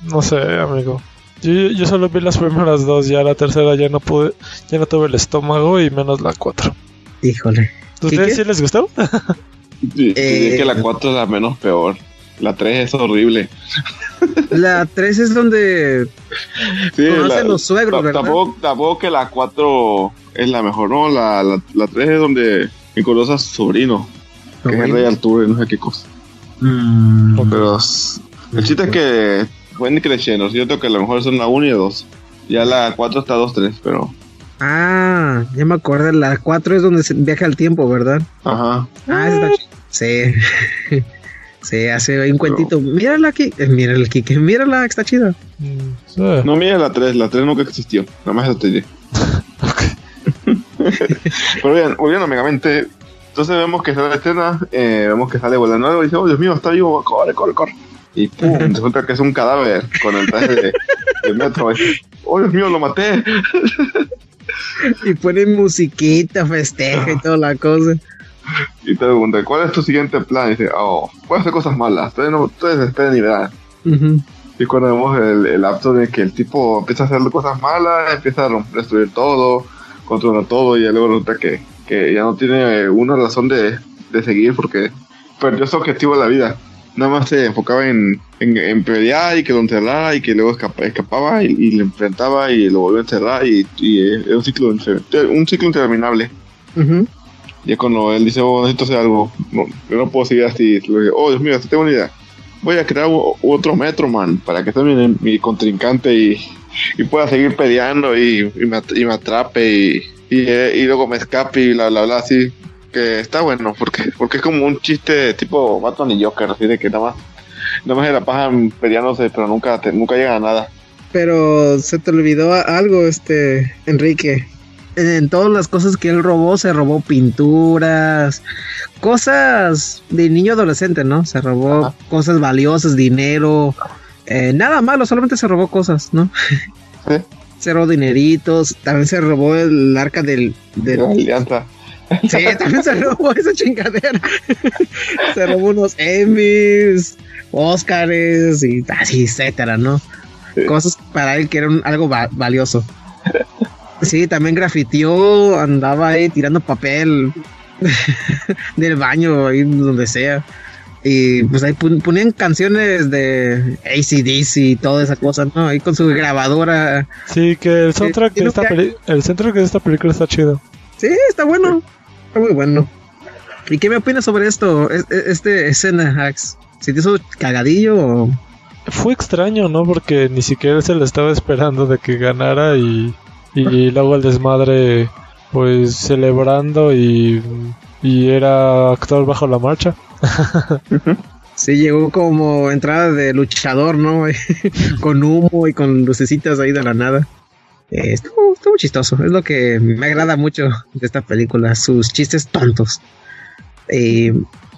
No, sé, amigo. Yo, yo solo vi las primeras dos, ya la tercera ya no pude, ya no tuve el estómago y menos la cuatro. Híjole. ¿Ustedes sí les gustó? Sí, Eh, que la 4 es la menos peor. La 3 es horrible. La 3 es donde Sí, Conocen los suegros, ¿verdad? Tampoco, tampoco que la 4 es la mejor, no. La, la, la 3 es donde conoce a su sobrino, que es el rey Arturo y no sé qué cosa. Mm, Pero el chiste es que pueden creciendo. Cierto que a lo mejor son la 1 y la 2. Ya la 4 está 2, 3, pero. Ah, ya me acuerdo. La 4 es donde se viaja el tiempo, ¿verdad? Ajá. Ah, esa está. Sí. sí, hace un cuentito. Mírala aquí. Eh, mírala aquí. Que mírala, está chida. Mm, sí. No mira la 3, la 3 nunca existió. Nada más eso te diré. Pero bien, volviendo a Megamente. Entonces vemos que sale la escena, eh, vemos que sale volando algo y dice, oh Dios mío, está vivo, corre, corre, corre. Y pum, resulta que es un cadáver con el traje de, de metro. Y, oh Dios mío, lo maté. Y ponen musiquita, festeja y toda la cosa. Y te pregunta, ¿cuál es tu siguiente plan? Y dice, oh, voy a hacer cosas malas, ustedes, no, ustedes esperen y verán. Ujú. Y cuando vemos el, el lapso de que el tipo empieza a hacer cosas malas, empieza a romper, destruir todo, controlar todo, y luego resulta que, que ya no tiene una razón de, de seguir porque perdió su objetivo de la vida. Nada más se enfocaba en, en, en pelear y que lo encerrara y que luego escapa- escapaba y, y le enfrentaba y lo volvió a encerrar y, y eh, era un ciclo, un ciclo interminable. Ujú. Y es cuando él dice, oh, necesito hacer algo, no, yo no puedo seguir así. Oh, Dios mío, tengo una idea. Voy a crear otro Metro Man para que sea mi, mi contrincante y, pueda seguir peleando y, me, atrape y, eh, y luego me escape y bla, bla, bla, así. Que está bueno, porque, porque es como un chiste tipo Batman y Joker, así de que nada más, nada más se la pasan peleándose, pero nunca, te- nunca llegan a nada. Pero se te olvidó algo, este, Enrique. En, todas las cosas que él robó, se robó pinturas, cosas de niño adolescente, ¿no? Se robó Ajá. cosas valiosas, dinero, eh, nada malo, solamente se robó cosas, ¿no? Sí. Se robó dineritos, también se robó el arca del... De del la alianza. sí, también se robó esa chingadera. se robó unos Emmys, Oscars y así, etcétera, ¿no? Sí. Cosas para él que eran algo va- valioso. Sí, también grafiteó, andaba ahí tirando papel del baño, ahí donde sea. Y pues ahí pon- ponían canciones de ACDC y toda esa cosa, ¿no? Ahí con su grabadora. Sí, que el soundtrack de tiene esta que- el soundtrack de esta película está chido. Sí, está bueno. Está muy bueno. ¿Y qué me opinas sobre esto? Es- es- Este escena, Ax. ¿Si te hizo cagadillo o.? Fue extraño, ¿no? Porque ni siquiera se le estaba esperando de que ganara y, y luego el desmadre, pues celebrando y, y era actuar bajo la marcha. Sí, llegó como entrada de luchador, ¿no? con humo y con lucecitas ahí de la nada. Eh, estuvo, estuvo chistoso. Es lo que me agrada mucho de esta película. Sus chistes tontos. Eh,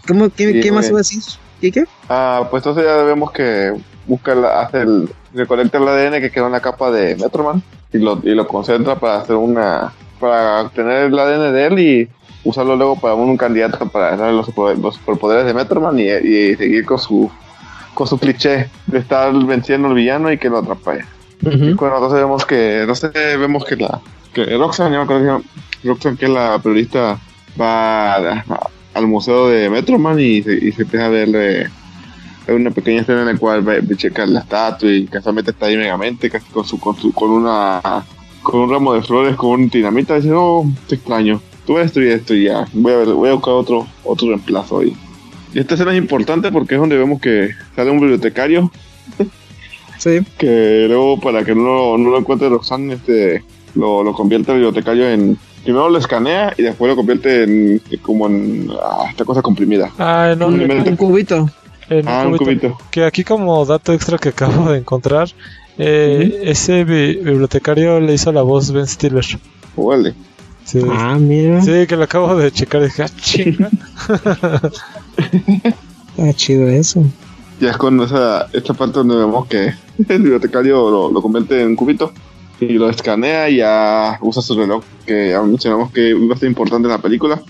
¿cómo, qué, Sí, qué más iba a decir? ¿Qué qué? Ah, pues entonces ya vemos que busca, la- hace el, recolecta el ADN que quedó en la capa de Metroman y lo, y lo concentra para hacer una, para obtener el ADN de él y usarlo luego para un, candidato para darle los, los superpoderes de Metroman y, y seguir con su, con su cliché de estar venciendo al villano y que lo atrapa. Y bueno, entonces vemos que, no sé, vemos que la, que Roxanne, yo me acuerdo que Roxanne, que es la periodista, va a- a- al museo de Metroman y se, y se empieza a verle hay una pequeña escena en la cual ve, ve checar la estatua y casualmente está ahí Megamente casi con su, con su, con una con un ramo de flores con un dinamita y dice oh te extraño tú vas a destruir esto y ya voy a ver, voy a buscar otro otro reemplazo ahí y esta escena es importante porque es donde vemos que sale un bibliotecario Sí. que luego para que no, lo- no lo encuentre Roxanne este lo, lo convierte el bibliotecario en primero lo escanea y después lo convierte en como en ah, esta cosa comprimida Ah, no, Un. Un cubito. En ah un cubito Que aquí como dato extra que acabo de encontrar, eh, ese bi- bibliotecario le hizo la voz Ben Stiller. Sí, Ah, mira. sí que lo acabo de checar y dije, ah, chinga. Está chido eso. Ya es con esa, esta parte donde vemos que el bibliotecario lo, lo convierte en un cubito y lo escanea y ya usa su reloj, que ya mencionamos que iba a ser importante en la película,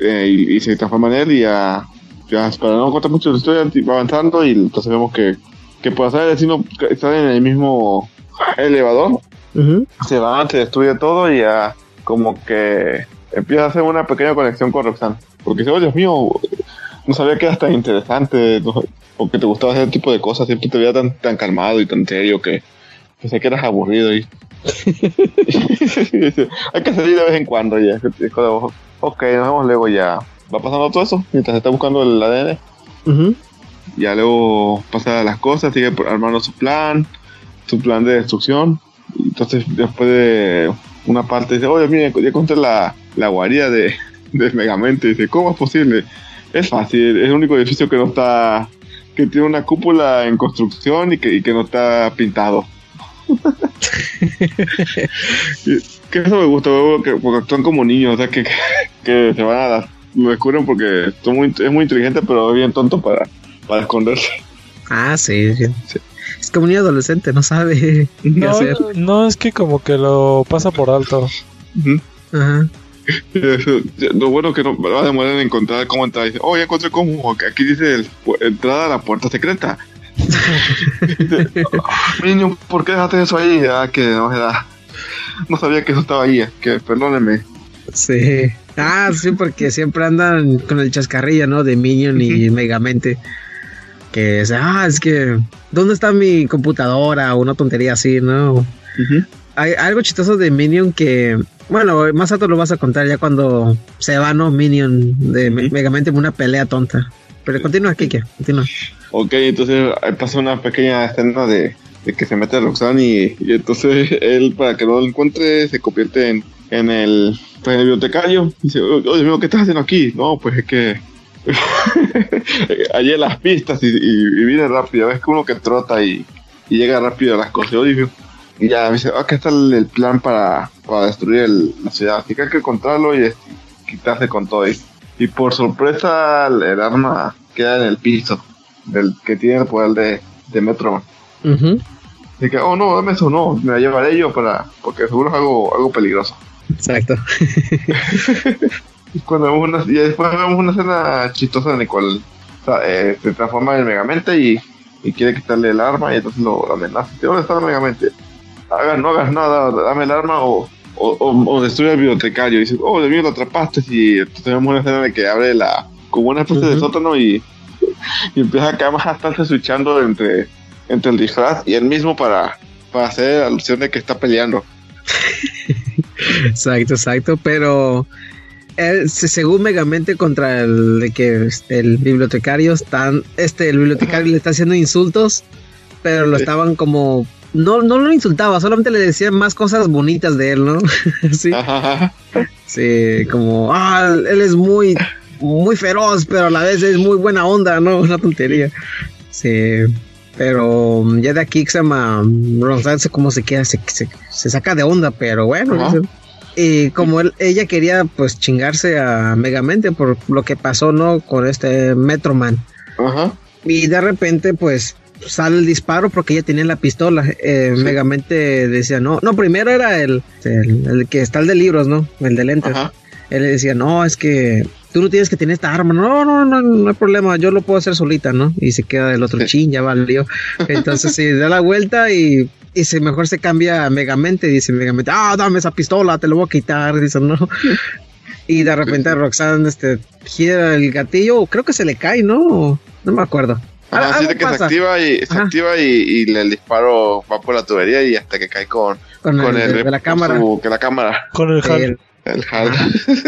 eh, y, y se transforma en él y ya, ya para no contar mucho la historia, va avanzando y entonces vemos que, que por hacer el destino está en el mismo elevador, se va, se destruye todo y ya como que empieza a hacer una pequeña conexión con Roxanne. Porque dice, oh Dios mío, no sabía que eras tan interesante, no- o que te gustaba ese tipo de cosas, siempre te veía tan, tan calmado y tan serio que pensé que eras aburrido y... Hay que salir de vez en cuando ya. Ok, nos vemos luego ya. Va pasando todo eso mientras está buscando el ADN. Ujú. Ya luego pasa las cosas, sigue armando su plan, su plan de destrucción. Entonces, después de una parte, dice: Oye, mire, ya encontré la, la guarida de, de Megamente. Dice: ¿Cómo es posible? Es fácil, es el único edificio que no está. que tiene una cúpula en construcción y que, y que no está pintado. Que eso me gusta, porque actúan como niños, o sea, que, que, que se van a las. Lo descubren porque muy, es muy inteligente, pero es bien tonto para, para esconderse. Ah, sí, sí. Es como un niño adolescente, no sabe qué No, hacer. no, es que como que lo pasa por alto. Ajá. Lo bueno que no va a demorar en encontrar cómo entrar. Dice, oh, ya encontré cómo. Aquí dice el- entrada a la puerta secreta. Dice, "Oh, niño, ¿por qué dejaste eso ahí? Ah, que no era. No sabía que eso estaba ahí. Que perdóneme. Sí. Ah, sí, porque siempre andan con el chascarrillo, ¿no? De Minion y Megamente. Que es, ah, es que, ¿dónde está mi computadora? O una tontería así, ¿no? Hay algo chistoso de Minion que, bueno, más alto lo vas a contar ya cuando se va, ¿no? Minion de Me- Ujú. Megamente en una pelea tonta. Pero continúa, Kike, continúa. Ok, entonces ahí pasa una pequeña escena de, de que se mete a Roxanne y, y entonces él, para que no lo encuentre, se convierte en, en, el, pues, en el bibliotecario. Y dice, "Oh, oye, amigo, ¿qué estás haciendo aquí? No, pues es que hallé las pistas y, y, y vine rápido. Ves que uno que trota y, y llega rápido a las cosas. Y ya me dice, acá está el, el plan para, para destruir el- la ciudad. Así que hay que encontrarlo y, quitarse con todo. Y, y por sorpresa, el, el arma queda en el piso del que tiene el poder de, de Metro. Ujú. Así que, oh no, dame eso, no, me la llevaré yo para, porque seguro es algo, algo peligroso. Exacto. Y cuando vemos una, y después vemos una escena chistosa en la cual o sea, eh, se transforma en Megamente y, y quiere quitarle el arma y entonces lo, amenaza. Dice, ¿Dónde está el Megamente? Hagas, no hagas nada, dame el arma o, o, o, o destruye al bibliotecario. Y dice, oh, de mí lo atrapaste. Y entonces vemos una escena en la que abre la, como una especie de sótano y, y empieza acá más a estarse switchando entre, entre el disfraz y el mismo para, para hacer alusión de que está peleando. Exacto, exacto, pero eh, se- según Megamente contra el de que este, el bibliotecario están, este, el bibliotecario le está haciendo insultos, pero lo estaban como no, no lo insultaba, solamente le decían más cosas bonitas de él, ¿no? sí, ajá. sí, como ah, él es muy, muy feroz, pero a la vez es muy buena onda, ¿no? Una tontería. Sí. Pero mm, ya de aquí Roxanne se como se queda, se, se, se saca de onda, pero bueno, y como él, ella quería pues chingarse a Megamente por lo que pasó, ¿no? Con este Metroman. Ajá. Y de repente pues sale el disparo porque ella tenía la pistola. Eh, Sí. Megamente decía, no, no, primero era el, el, el que está el de libros, ¿no? El de lentes. Ajá. Él le decía, no, es que tú no tienes que tener esta arma. No, no, no, no hay problema, yo lo puedo hacer solita, ¿no? Y se queda el otro Sí. chin, ya valió. Entonces sí, da la vuelta y, y se mejor se cambia a Megamente. Dice Megamente, ah, dame esa pistola, te lo voy a quitar. Dice, no. Y de repente Roxanne este, gira el gatillo, creo que se le cae, ¿no? No me acuerdo. Al- así de que se activa y se Ajá. activa y, y le- el disparo va por la tubería y hasta que cae con, con, con el, el de, la con cámara. su- que la cámara, Con el El-. El hard.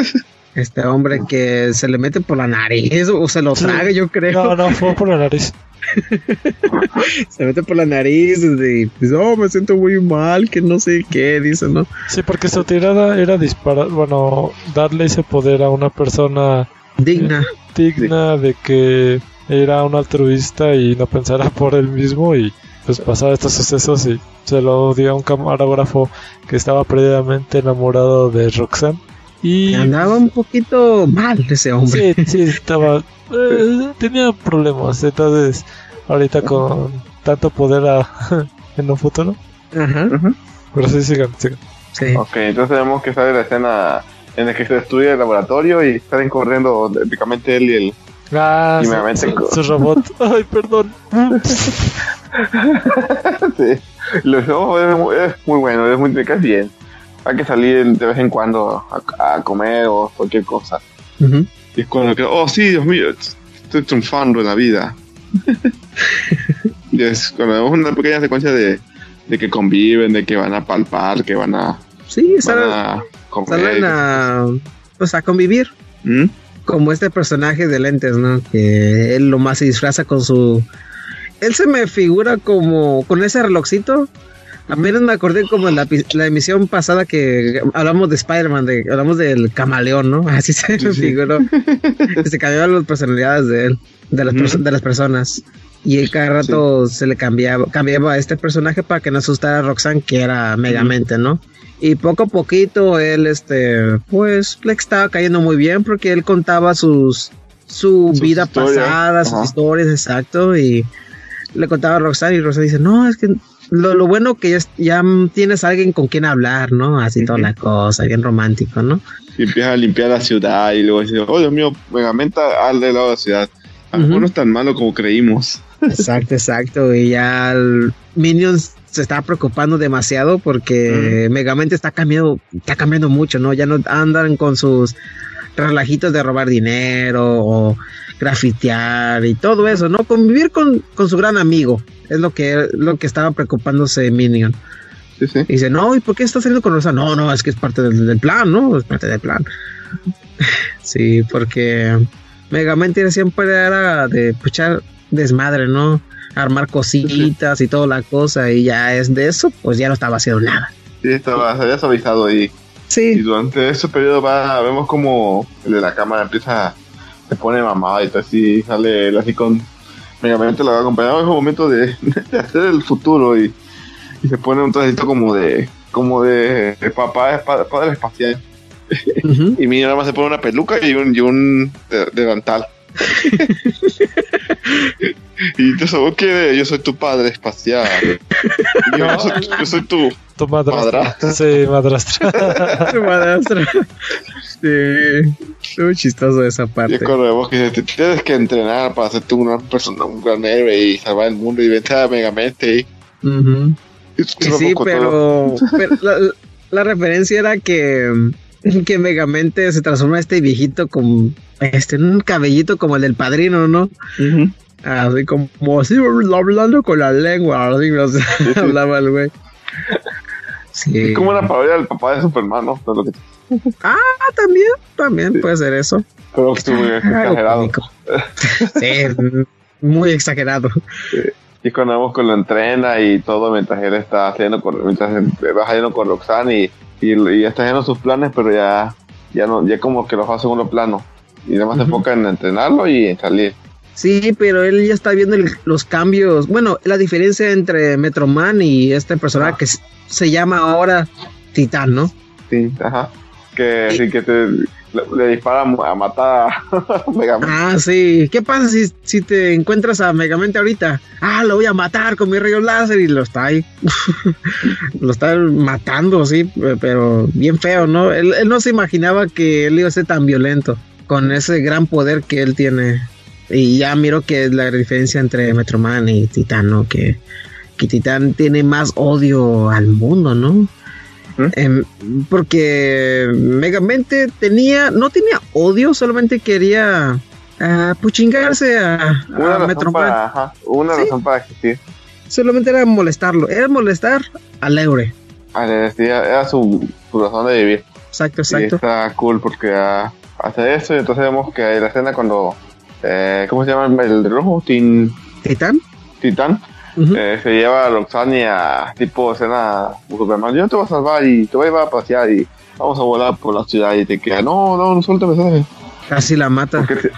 este hombre que se le mete por la nariz o se lo Sí. traga, yo creo. No, no, fue por la nariz. se mete por la nariz y dice, oh, me siento muy mal, que no sé qué, dice, ¿no? Sí, porque su tirada era disparar, bueno, darle ese poder a una persona Digna. digna de que era un altruista y no pensara por él mismo y pues pasaba estos sucesos y se lo dio a un camarógrafo que estaba previamente enamorado de Roxanne y Andaba un poquito mal ese hombre. sí, sí estaba eh, tenía problemas entonces ahorita con tanto poder a- en un futuro Ajá, pero sí sigan, sigan. sí. ok, entonces vemos que sale la escena en la que se destruye el laboratorio y salen corriendo prácticamente él y el... Ah, Y su, me su- con- su robot. Ay, perdón. sí. Los ojos es muy, es muy bueno, es muy te caes bien. Hay que salir de vez en cuando a, a comer o cualquier cosa. Ujú. Y es cuando que, oh sí, Dios mío, estoy triunfando en la vida. y es cuando vemos una pequeña secuencia de, de que conviven, de que van a palpar, que van a, Sí, van salen, a comer. salen a, pues, a convivir. ¿Mm? Como este personaje de lentes, ¿no? Que él lo más se disfraza con su... Él se me figura como con ese relojcito. Apenas me acordé como en la, emisión pasada que hablamos de Spider-Man, de, hablamos del camaleón, ¿no? Así se me sí. figuró. Se cambiaban las personalidades de él, de las, de las personas. Y él cada rato se le cambiaba, cambiaba a este personaje para que no asustara a Roxanne, que era Megamente, ¿no? Y poco a poquito él, este, pues, le estaba cayendo muy bien porque él contaba sus, su Sus vida historias, pasada, sus ajá. historias, exacto, y le contaba a Roxanne y Roxanne dice, no, es que lo, lo bueno que ya, ya tienes alguien con quien hablar, ¿no? Así toda la cosa, bien romántico, ¿no? Y empieza a limpiar la ciudad y luego dice, oh Dios mío, Megamente al del lado de la ciudad. A mejor Ujú. no es tan malo como creímos. Exacto, exacto. Y ya el Minions se está preocupando demasiado porque Megamente está cambiando, está cambiando mucho, ¿no? Ya no andan con sus relajitos de robar dinero o grafitear y todo eso, ¿no? Convivir con, con su gran amigo. Es lo que, lo que estaba preocupándose Minion. Sí, sí. Y dice, no, ¿y por qué está saliendo con Rosa? No, no, es que es parte del, del plan, ¿no? Es parte del plan. sí, porque Megamente siempre era de puchar desmadre, ¿no? Armar cositas y toda la cosa, y ya es de eso, pues ya no estaba haciendo nada. Sí, estaba, se había suavizado y, y Sí, durante ese periodo va, vemos como el de la cámara empieza, se pone mamado y todo así, sale él así con Megamente lo va acompañado es un momento de, de hacer el futuro y, y se pone un trajecito como de como de, de papá, padre espacial. Y mi más se pone una peluca y un, y un de- delantal. Y entonces, ¿vos qué? Yo soy tu padre espacial. Yo, yo soy, yo soy tu. Tu madrastra. Sí, madrastra. Su madrastra. sí, muy chistoso esa parte. cuando vemos que "Te tienes que entrenar para hacerte una persona, un gran héroe y salvar el mundo y vencer a Megamente. Y, Ujú. y Y sí, pero, pero la, la referencia era que, que Megamente se transforma este viejito con este en un cabellito como el del padrino, ¿no? Así como así hablando con la lengua, así no sé, hablaba el güey. Sí. Es como una parodia del papá de Superman, ¿no? Ah, también, también puede ser eso. Pero estuvo muy exagerado. Sí, muy exagerado. Y es cuando vemos que lo entrena y todo mientras él está haciendo con, mientras él va saliendo con Roxanne y, y, y está haciendo sus planes, pero ya, ya no, ya como que los va a segundo plano. Y nada más se enfoca en entrenarlo y en salir. Sí, pero él ya está viendo el- los cambios. Bueno, la diferencia entre Metroman y este personaje Ah. que se llama ahora Titán, ¿no? Sí, ajá. Que sí que te le, dispara a matar a Megamente. Ah, sí. ¿Qué pasa si, si te encuentras a Megamente ahorita? Ah, lo voy a matar con mi rayo láser y lo está ahí. lo está matando, sí, pe- pero bien feo, ¿no? Él, él no se imaginaba que él iba a ser tan violento con ese gran poder que él tiene. Y ya miro que es la diferencia entre Metroman y Titán, ¿no? Que, que Titán tiene más odio al mundo, ¿no? ¿Mm? Em, porque Megamente tenía, no tenía odio, solamente quería ah, puchingarse a, Una a razón para, ajá, una Sí. razón para existir. Solamente era molestarlo, era molestar al Eure. Era su, su razón de vivir. Exacto, Y exacto. está cool porque ah, hace eso y entonces vemos que hay la escena cuando, eh, ¿cómo se llama el rojo? Tin, Titán. Titán. Eh, se lleva a Roxanne a tipo escena Superman. Yo te voy a salvar y te voy a llevar a pasear y vamos a volar por la ciudad y te queda, no, no, no suéltame, suéltame. Casi la mata. Porque, te-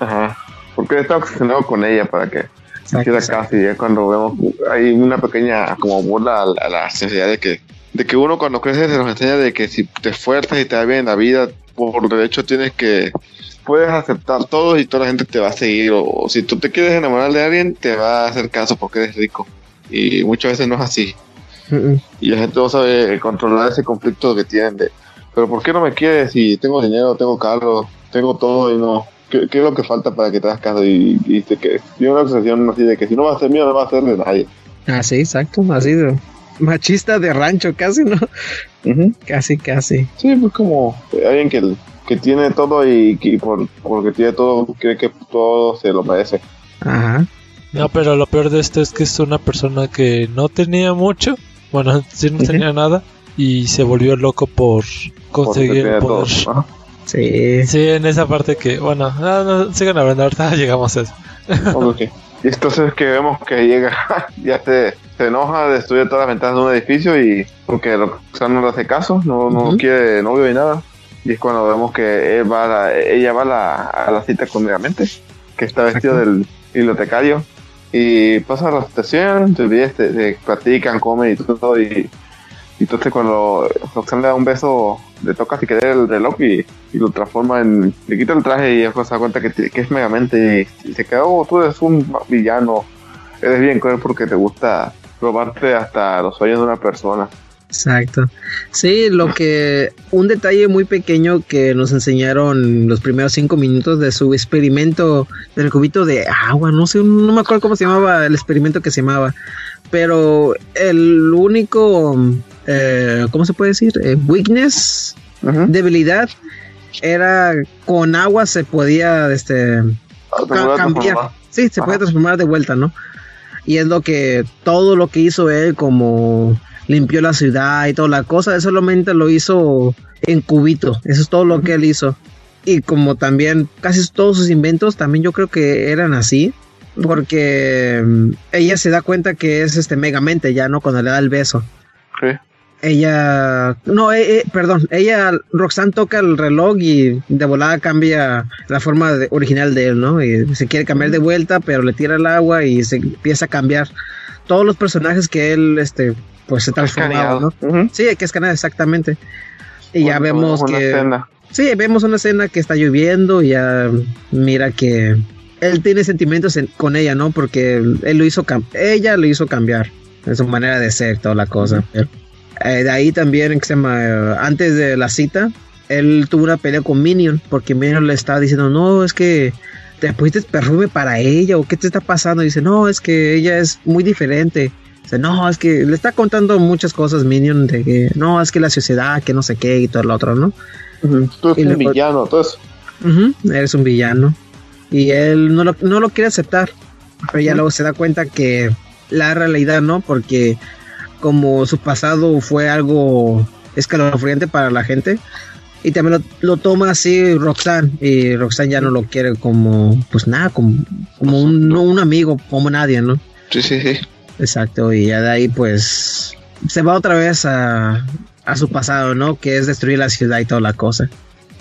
ajá, porque está obsesionado con ella para que Exacto, queda casi. Cuando vemos, hay una pequeña como burla a, la- sociedad de que, de que uno cuando crece se nos enseña de que si te esfuerzas y te va bien en la vida, por derecho tienes que, puedes aceptar todo y toda la gente te va a seguir. O, o si tú te quieres enamorar de alguien, te va a hacer caso porque eres rico. Y muchas veces no es así. Y la gente no sabe controlar ese conflicto que tienen de, pero ¿por qué no me quieres si tengo dinero, tengo carro, tengo todo y no? ¿Qué, qué es lo que falta para que te hagas caso? Y, y dice que tiene una obsesión así de que si no va a ser mío, no va a ser de nadie. Ah, sí, exacto, así de machista de rancho casi, ¿no? Casi, casi. Sí, pues como alguien que, que tiene todo y que por, porque tiene todo, cree que todo se lo merece. Ajá. No, pero lo peor de esto es que es una persona que no tenía mucho. Bueno, sí no tenía nada. Y se volvió loco por conseguir el todo. poder. Sí. Sí, en esa parte que, bueno, no, no, sigan hablando, ahorita llegamos a eso. Ok. Y entonces que vemos que llega, ya se, se enoja, destruye todas las ventanas de un edificio y porque Roxanne no le hace caso, no, no quiere novio ni nada. Y es cuando vemos que él va a la- ella va a la, a la cita con Megamente, que está vestido del bibliotecario. Y pasa la situación, te olvides, te, te platican, comen y todo. Y, y entonces cuando Roxanne le da un beso, le toca si querer el reloj y, y lo transforma en... Le quita el traje y después se da cuenta que, te- que es Megamente y, y se queda, oh, tú eres un villano, eres bien cruel porque te gusta robarte hasta los sueños de una persona. Exacto. Sí, lo que un detalle muy pequeño que nos enseñaron los primeros cinco minutos de su experimento del cubito de agua, no sé, no me acuerdo cómo se llamaba el experimento que se llamaba, pero el único, eh, ¿cómo se puede decir? Eh, weakness, debilidad, era con agua se podía, este, ca- cambiar. Sí, se puede transformar de vuelta, ¿no? Y es lo que todo lo que hizo él, como limpió la ciudad y toda la cosa, eso solamente lo hizo en cubito. Eso es todo lo que él hizo. Y como también casi todos sus inventos, también yo creo que eran así. Porque mm, ella se da cuenta que es este megamente ya, ¿no? Cuando le da el beso. Sí. Ella, no, eh, eh, perdón, ella, Roxanne toca el reloj y de volada cambia la forma de- original de él, ¿no? Y se quiere cambiar de vuelta, pero le tira el agua y se empieza a cambiar todos los personajes que él, este, pues se transformaba, ¿no? Sí, hay que escanear exactamente. Y ya vemos que, escena. sí, vemos una escena que está lloviendo y ya mira que él tiene sentimientos en- con ella, ¿no? Porque él lo hizo, ella lo hizo cambiar en su manera de ser, toda la cosa. Eh, de ahí también, que se llama, antes de la cita, él tuvo una pelea con Minion, porque Minion le estaba diciendo, no, es que te pusiste perfume para ella, o qué te está pasando. Y dice, no, es que ella es muy diferente. Dice, no, es que le está contando muchas cosas Minion, de que, no, es que la sociedad, que no sé qué, y todo lo otro, ¿no? Tú Y eres un villano, todo eso. Ujú, eres un villano. Y él no lo, no lo quiere aceptar. Pero ya luego se da cuenta que la realidad no, porque como su pasado fue algo escalofriante para la gente. Y también lo, lo toma así Roxanne. Y Roxanne ya no lo quiere como, pues nada, como, como un, no un amigo, como nadie, ¿no? Sí, sí, sí. Exacto. Y ya de ahí, pues, se va otra vez a, a su pasado, ¿no? Que es destruir la ciudad y toda la cosa.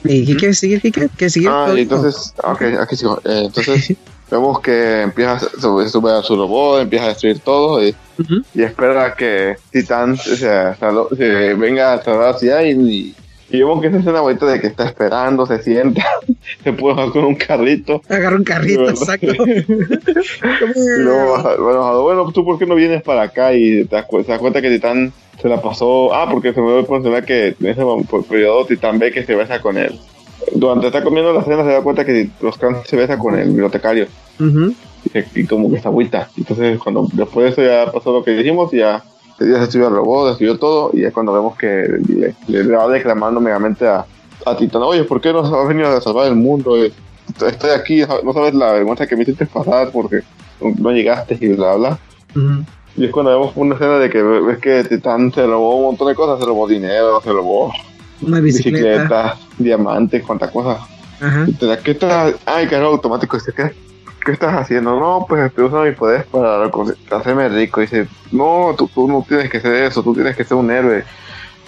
¿Y qué quiere seguir? ¿Qué quiere ¿Qué seguir? Ah, y entonces, ok, aquí sigo. Eh, entonces, vemos que empieza, sube, sube a su robot, empieza a destruir todo y, Ujú. y espera a que Titán se, se- se venga a salvar la ciudad y, y, y vemos que esa escena bonita de que está esperando, se sienta, se puede bajar con un carrito. Agarra un carrito, exacto. Y luego, bueno, bueno, ¿tú por qué no vienes para acá? Y te das, cu- te das cuenta que Titán se la pasó. Ah, porque se me mencionar que en ese periodo Titán ve que se besa con él. Durante está comiendo la cena se da cuenta que los se besa con el bibliotecario. Y, y como que está agüita. Entonces, cuando después de eso ya pasó lo que dijimos, ya, ya se destruyó el robot, destruyó todo. Y es cuando vemos que le, le- va declamando megamente a, a Titán: Oye, ¿por qué no has venido a salvar el mundo? Eh, Estoy aquí, no sabes la vergüenza que me hiciste pasar porque no llegaste y bla, bla. Y es cuando vemos una escena de que ves que Titán se robó un montón de cosas, se robó dinero, se robó Una bicicleta. bicicletas, diamantes, cuántas cosas. Ajá. Te da, ¿Qué estás? Ay, carro automático. Dice, ¿qué, ¿qué estás haciendo? No, pues estoy usando mis poderes para hacerme rico. Dice, no, tú, tú no tienes que ser eso, tú tienes que ser un héroe.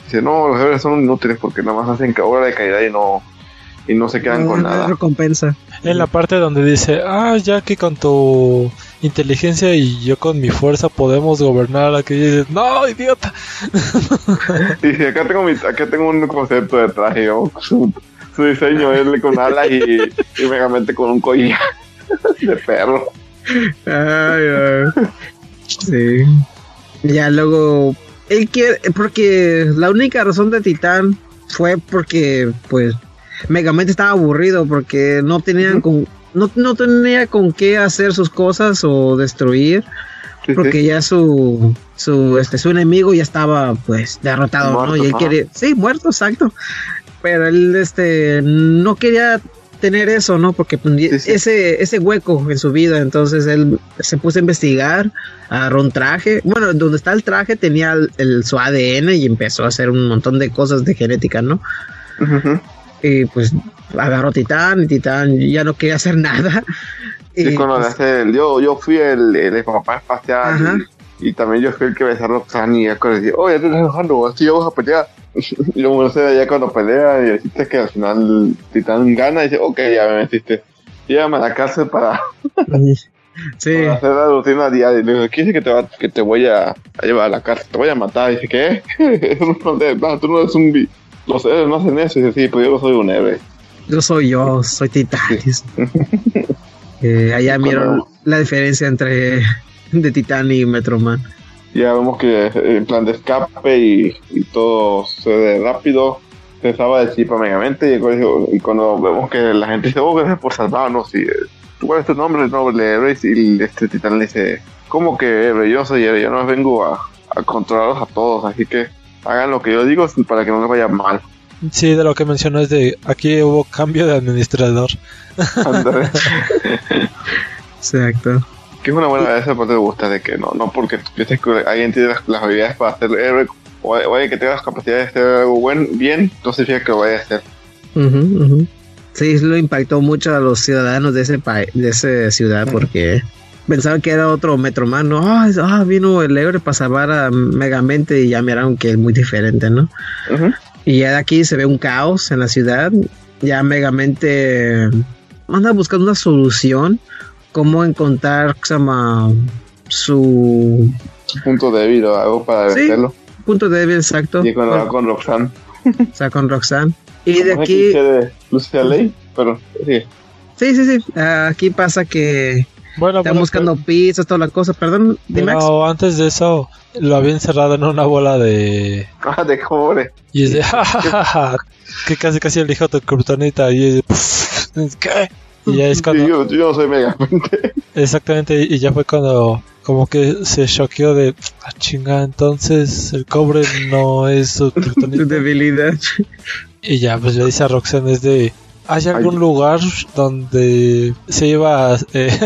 Dice, no, los héroes son inútiles porque nada más hacen obra de caridad y no, y no se quedan con No nada. recompensa. En la parte donde dice, ah, ya que con tu inteligencia y yo con mi fuerza podemos gobernar aquí. Y dices, no, idiota. Dice, acá tengo, mi, acá tengo un concepto de traje, su diseño es con alas y, y megamente con un collar de perro. Ay, ay. Sí. Ya luego. Él quiere. Porque la única razón de Titán fue porque, pues. Megamente estaba aburrido porque no tenían con. No, no tenía con qué hacer sus cosas o destruir. Sí, porque sí. ya su su este su enemigo ya estaba pues derrotado, ¿no? Y él quiere, sí, muerto, exacto. Pero él este no quería tener eso, ¿no? Porque pues, Sí, sí. ese ese hueco en su vida, entonces él se puso a investigar, agarró un traje, bueno, donde está el traje tenía el, el- su ADN y empezó a hacer un montón de cosas de genética, ¿no? Y pues agarró Titán y Titán ya no quería hacer nada. Sí, Y, pues, el- yo, yo fui el, el papá espacial. Y, también yo el que besó a Roxanne y ya cuando decía, oh, ya te estás enojando, así vamos a pelear. y luego no sé, ya cuando pelea y deciste que al final Titán gana y dice, ok, ya me metiste. Llévame a la cárcel para, sí. para hacer la rutina diaria. Y le digo, ¿quién dice que te, va, que te voy a, a llevar a la cárcel? Te voy a matar. Y dice, ¿qué? No tú no eres un... Los héroes no hacen eso. Y dice, sí, pues yo no soy un héroe. Yo soy yo, soy Titanis. Eh, allá vieron la diferencia entre de Titán y Metroman. ya vemos que eh, en plan de escape y, y todo se ve rápido se salva de chipa megamente y, cuando- y cuando vemos que la gente dice oh gracias por salvarnos y eh, ¿cuál es tu nombre? el nombre de héroe y este titán le dice ¿cómo que héroe? yo no soy yo no vengo a, a controlarlos a todos así que hagan lo que yo digo para que no les vaya mal Sí, de lo que mencionó es de aquí hubo cambio de administrador. Exacto. Que es una buena esa parte me gusta de que no no porque pienses que alguien tiene las, las habilidades para ser héroe o, o alguien que tenga las capacidades de hacer algo buen, bien no significa que lo vaya a hacer Ujú, ujú. Sí, lo impactó mucho a los ciudadanos de ese país, de esa ciudad, porque pensaban que era otro Metroman, ¿no? Ah, ah, vino el héroe para salvar a Megamente y ya miraron que es muy diferente, ¿no? Y ya de aquí se ve un caos en la ciudad. Ya Megamente anda buscando una solución. Cómo encontrar su punto débil o algo para Sí. vencerlo. punto débil exacto. Y cuando va con Roxanne. O sea, con Roxanne. Y de aquí, de Lucia Ley, pero sí. sí, sí, sí. Aquí pasa que Bueno, están pero- buscando pizzas, toda la cosa. Perdón, Dimax. pero antes de eso lo había encerrado en una bola de Ah, de cobre. y es de jajaja, que casi casi el hijo de Kryptonita y es de, "Pff, ¿qué? Y ya es cuando yo, soy megamente. exactamente y ya fue cuando como que se choqueó de ah, chinga, entonces el cobre no es su debilidad. Y ya, pues le dice a Roxanne es de... ¿Hay algún Ay. lugar donde se lleva eh,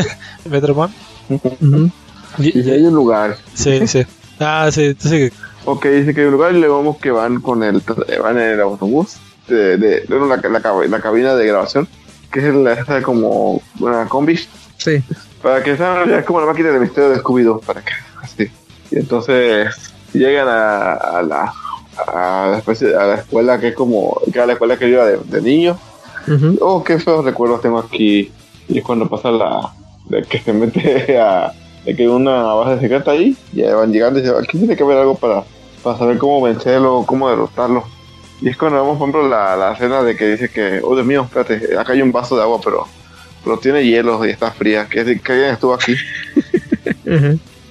Metroman? Ujú. Y hay un lugar. Sí, sí. Ah, sí, entonces Ok, dice que hay un lugar y luego vemos que van con el van en el autobús de, de, de la, la, la cabina de grabación, que es la esa como una combi, Sí. para que sean es como la máquina de misterio de Scooby-Doo, para que así. Y entonces llegan a, a la a la, especie- a la escuela que es como que era la escuela que yo iba de, de niño. Ujú. Oh, qué feos recuerdos tengo aquí. Y es cuando pasa la de que se mete a de que hay una base secreta ahí, y van llegando y dicen, aquí tiene que haber algo para, para saber cómo vencerlo, cómo derrotarlo. Y es cuando vemos, por ejemplo, la, la escena de que dice que, oh Dios mío, espérate, acá hay un vaso de agua, pero, pero tiene hielo y está fría, que, de- que alguien estuvo aquí.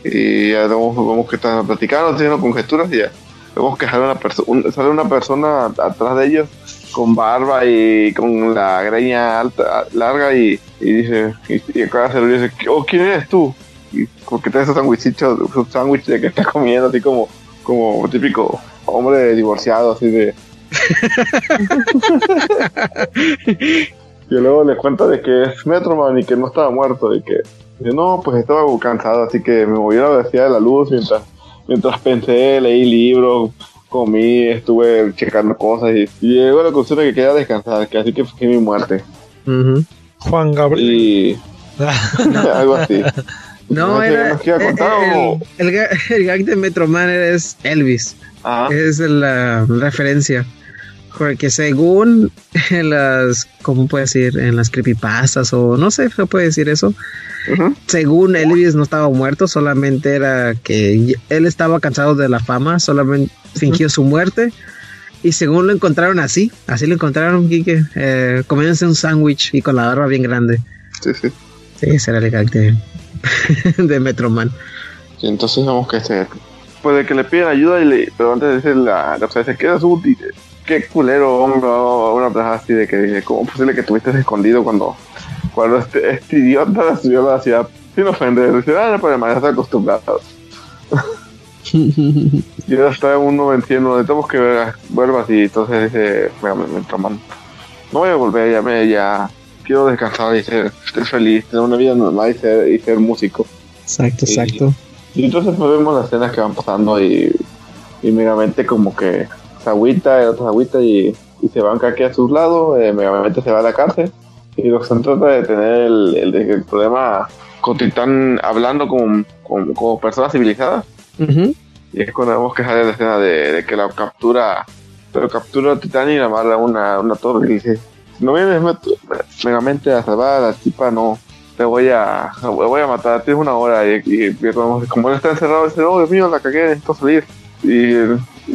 Y ya vemos, vemos que están platicando, haciendo conjeturas y ya vemos que sale una, un- sale una persona atrás de ellos con barba y con la greña alta, larga y, y dice, y, y se lo dice, oh, ¿quién eres tú? Y porque trae esos sándwichitos, sándwich de que está comiendo así como, como típico hombre divorciado, así de... y luego le cuenta de que es Metroman y que no estaba muerto y que no, pues estaba cansado, así que me moví a la velocidad de la luz mientras, mientras pensé, leí libros, comí, estuve checando cosas y, y llegó a la conclusión de que quería descansar, que así que fue mi muerte. Juan Gabriel. Y algo así. No, era. ¿nos quiere contar el, o- el, el gag de Metroman es Elvis. Ajá. Es la referencia. Porque según en las, ¿cómo puedo decir? En las creepypastas o no sé, se puede decir eso. Según Elvis no estaba muerto, solamente era que él estaba cansado de la fama, solamente fingió su muerte. Y según lo encontraron así, así lo encontraron, Kike, eh, comiéndose un sándwich y con la barba bien grande. Sí, sí. Sí, ese era el gag de, de Metroman. Y entonces vemos que se pues de que le piden ayuda y le pero antes dice la, la se queda su qué culero hombre una persona así de que dice cómo es posible que estuviste escondido cuando cuando este, este idiota subió a la ciudad sin ofender. Dice, ah, no problema, ya está acostumbrado. y ahora está uno venciendo, necesitamos que vuelvas y entonces dice, mira, me, me toman. No voy a volver, ya me, ya quiero descansar y ser, ser feliz, tener una vida normal y ser, y ser músico. Exacto, exacto. Y entonces vemos las escenas que van pasando y, y Megamente como que agüita, el otro se agüita y, y se van aquí a sus lados, eh, Megamente se va a la cárcel. Y los trata de tener el, el- el problema con Titán hablando como, como, como personas civilizadas. Y es cuando vemos que sale la escena de, de que la captura, pero captura a Titán y la amarra a una, una torre y dice, si no vienes Megamente a salvar a la tipa, no, te voy a, voy a matar, tienes una hora y, y, y como como él está encerrado, dice, oh Dios mío, la cagué, necesito salir. Y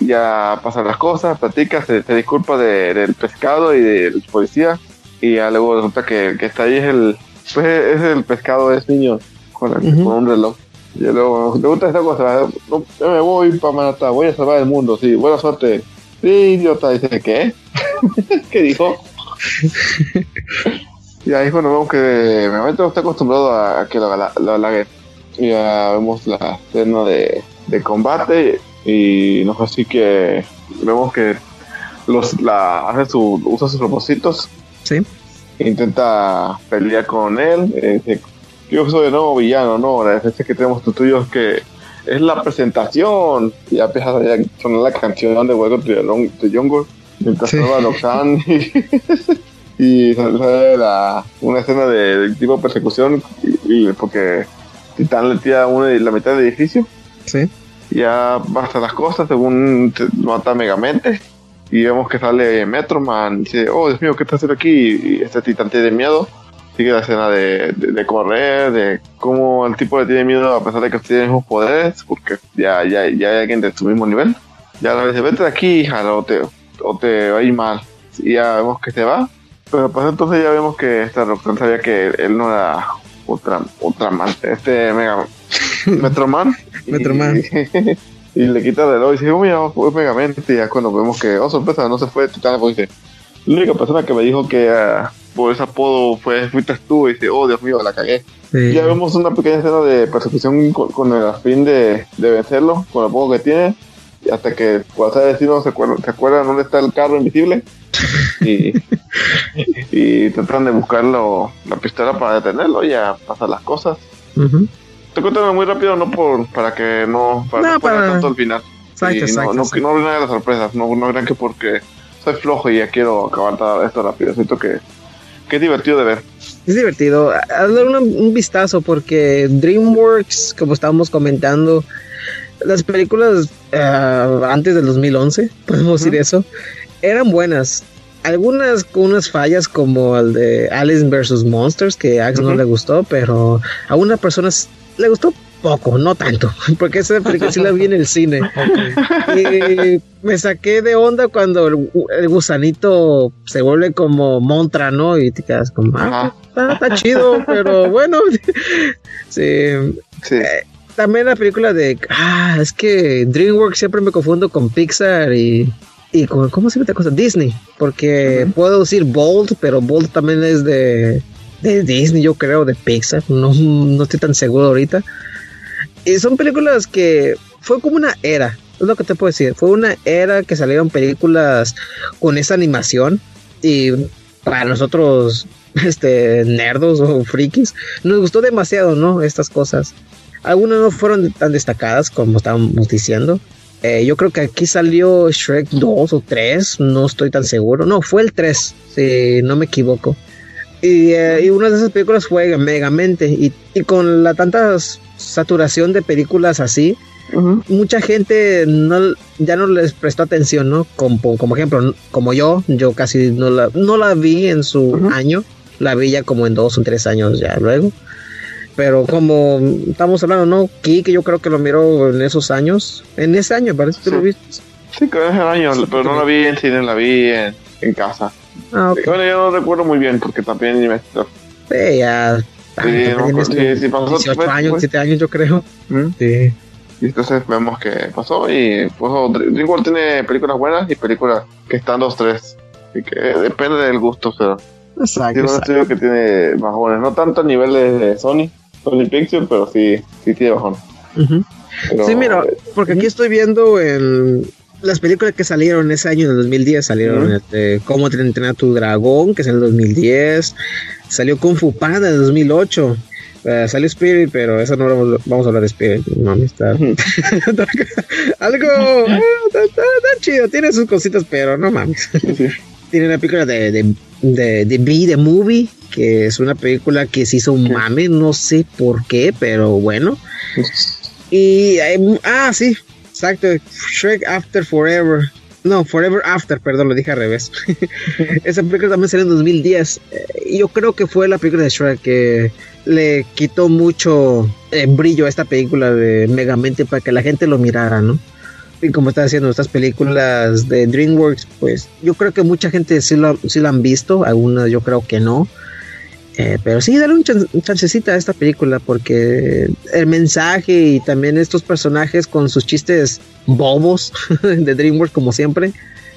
ya pasan las cosas, platica, se, se disculpa de- del pescado y del policía y ya luego resulta que que está ahí es el, pues es el pescado, es niño con, el- con un reloj. Y luego, ¿te gusta esta cosa? No, ya me voy para Manhattan, voy a salvar el mundo, sí, buena suerte. Sí, idiota, dice, ¿qué? ¿Qué dijo? y ahí cuando vemos que Megamente no está acostumbrado a, que lo, lo. Y ya vemos la escena de, de combate y no sé así que vemos que los la hace su usa sus propósitos Sí. intenta pelear con él eh, dice, yo soy de nuevo villano no la defensa que tenemos tú tuyo es que es la presentación y ya empieza a sonar la canción de Welcome to the Jungle mientras Sí. a y, y sale la, una escena de, de tipo persecución y, y porque Titán le tira una, la mitad del edificio Sí. Ya basta las cosas según mata Megamente y vemos que sale Metroman y dice oh Dios mío ¿qué está haciendo aquí? y este titán tiene miedo sigue la escena de, de, de correr de cómo el tipo le tiene miedo a pesar de que tiene mismos poderes porque ya, ya, ya hay alguien de su mismo nivel. Ya le dice vete de aquí hija o te, o te va a ir mal y ya vemos que se va pero pues entonces ya vemos que esta Roxanne sabía que él no era otra otra man este Mega Metroman y- Metroman. y le quita el reloj y dice, oh, mira, fue Megamente. Y ya cuando vemos que, oh, sorpresa, no se fue Titán, pues dice, la única persona que me dijo que ah, por ese apodo fue, fuiste tú. Y dice, oh, Dios mío, la cagué. Sí. Y ya vemos una pequeña escena de persecución con, con el fin de, de vencerlo, con el poco que tiene. Y hasta que cuando sale destino se acuerdan, se acuerdan dónde está el carro invisible. Y, y tratan de buscarlo, la pistola para detenerlo y ya pasan las cosas. Ujú. Te cuento muy rápido, no por para que no para No, no para- tanto al final. Exacto, Y no, exacto, no, exacto. no arruinen las sorpresas, no, no crean que porque soy flojo y ya quiero acabar todo esto rápido. Siento que, que es divertido de ver. Es divertido. Dar una- un vistazo porque DreamWorks, como estábamos comentando, las películas eh, antes del 2011, podemos decir eso, eran buenas. Algunas con unas fallas como el de Alice vs. Monsters, que a Axe no Ujú. le gustó, pero a unas personas le gustó poco, no tanto, porque esa película sí la vi en el cine. Y me saqué de onda cuando el, el gusanito se vuelve como montra, ¿no? Y te quedas como, ah, está, está chido, pero bueno. sí. Sí. También la película de, ah, es que DreamWorks siempre me confundo con Pixar y, y con, ¿cómo se llama esta cosa? Disney, porque puedo decir Bold, pero Bold también es de, de Disney, yo creo, de Pixar, no, no estoy tan seguro ahorita. Y son películas que fue como una era, es lo que te puedo decir. Fue una era que salieron películas con esa animación y para nosotros, este, nerdos o frikis, nos gustó demasiado, ¿no? Estas cosas. Algunas no fueron tan destacadas como estábamos diciendo. Eh, yo creo que aquí salió Shrek 2 o 3, no estoy tan seguro. No, fue el 3, si no me equivoco. Y, eh, y una de esas películas fue Megamente. Y, y con la tanta saturación de películas así, Ujú. mucha gente no, ya no les prestó atención, ¿no? Como, como ejemplo, como yo, yo casi no la, no la vi en su Ujú. año, la vi ya como en dos o tres años ya luego. Pero como estamos hablando, ¿no? Kike yo creo que lo miró en esos años, en ese año parece que Sí. lo viste. Sí, que es el año, pero no la vi en cine, la vi en, en casa. Ah, ok. Bueno, yo no recuerdo muy bien porque también me... Sí, ya. Sí, no, tienes sí, pasó, 18 fue- años, fue- 7 años yo creo. ¿Mm? Sí. Y entonces vemos que pasó y pues oh, Dr- DreamWorks tiene películas buenas y películas que están dos, tres. Y que depende del gusto, pero Exacto. tiene un exacto. estudio que tiene bajones, no tanto a nivel de, Sony, Sony Pictures, pero sí, sí tiene. Pero, Sí, mira, porque aquí estoy viendo el, las películas que salieron ese año, en el 2010, salieron Ujú. este, Cómo te entrenar tu dragón, que es en el 2010, salió Kung Fu Panda en el 2008, eh, salió Spirit, pero eso no vamos, vamos a hablar de Spirit, mami, está... Algo ah, está, está- está chido, tiene sus cositas, pero no mames. Tiene una película de, de, de, de Bee the Movie, que es una película que se hizo un mame, no sé por qué, pero bueno. Y, eh, ah, sí, exacto, Shrek After Forever. No, Forever After, perdón, lo dije al revés. Esa película también salió en 2010. Eh, yo creo que fue la película de Shrek que le quitó mucho eh, brillo a esta película de Megamente para que la gente lo mirara, ¿no? Y como está diciendo, estas películas de DreamWorks, pues yo creo que mucha gente sí lo, sí la han visto, algunas yo creo que no. Eh, pero sí, dale un, chan- un chancecita a esta película porque el mensaje y también estos personajes con sus chistes bobos de DreamWorks como siempre.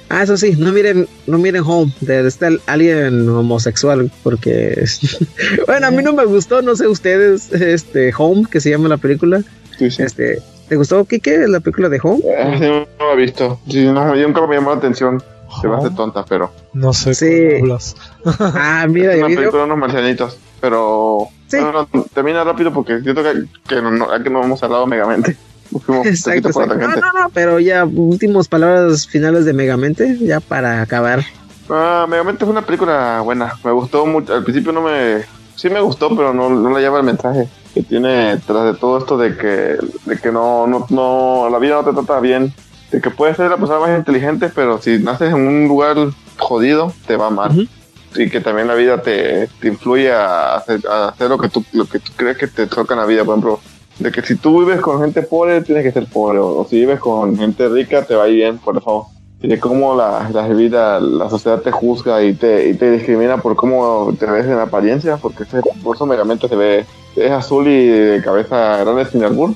Ah, eso sí, no miren, no miren Home de este alguien homosexual porque bueno, a mí no me gustó, no sé ustedes, este Home que se llama la película. Sí, sí. Este, ¿te gustó Kike la película de Home? Eh, no lo he visto. Sí, no, yo nunca me llamó la atención. Se me hace Home. tonta, pero. No sé Sí. hablas. Ah, mira, Es una video. película de unos marcianitos. Pero. Sí. No, no, termina rápido porque siento que, que no, no, que no hemos hablado megamente. Fuimos Exacto. No, no, no, pero ya últimas palabras finales de Megamente, ya para acabar. Ah, Megamente fue una película buena. Me gustó mucho. Al principio no me. Sí me gustó, pero no, no le lleva el mensaje que tiene tras de todo esto de que, de que no, no, no, la vida no te trata bien. De que puedes ser la persona más inteligente, pero si naces en un lugar jodido, te va mal. Ujú. Y que también la vida te, te influye a hacer, a hacer lo, que tú, lo que tú crees que te toca en la vida. Por ejemplo, de que si tú vives con gente pobre, tienes que ser pobre. O, o si vives con gente rica, te va a ir bien, por favor. Y de cómo la, la vida, la sociedad te juzga y te, y te discrimina por cómo te ves en apariencia, porque ese, por eso Megamente se ve, es azul y de cabeza grande sin albur,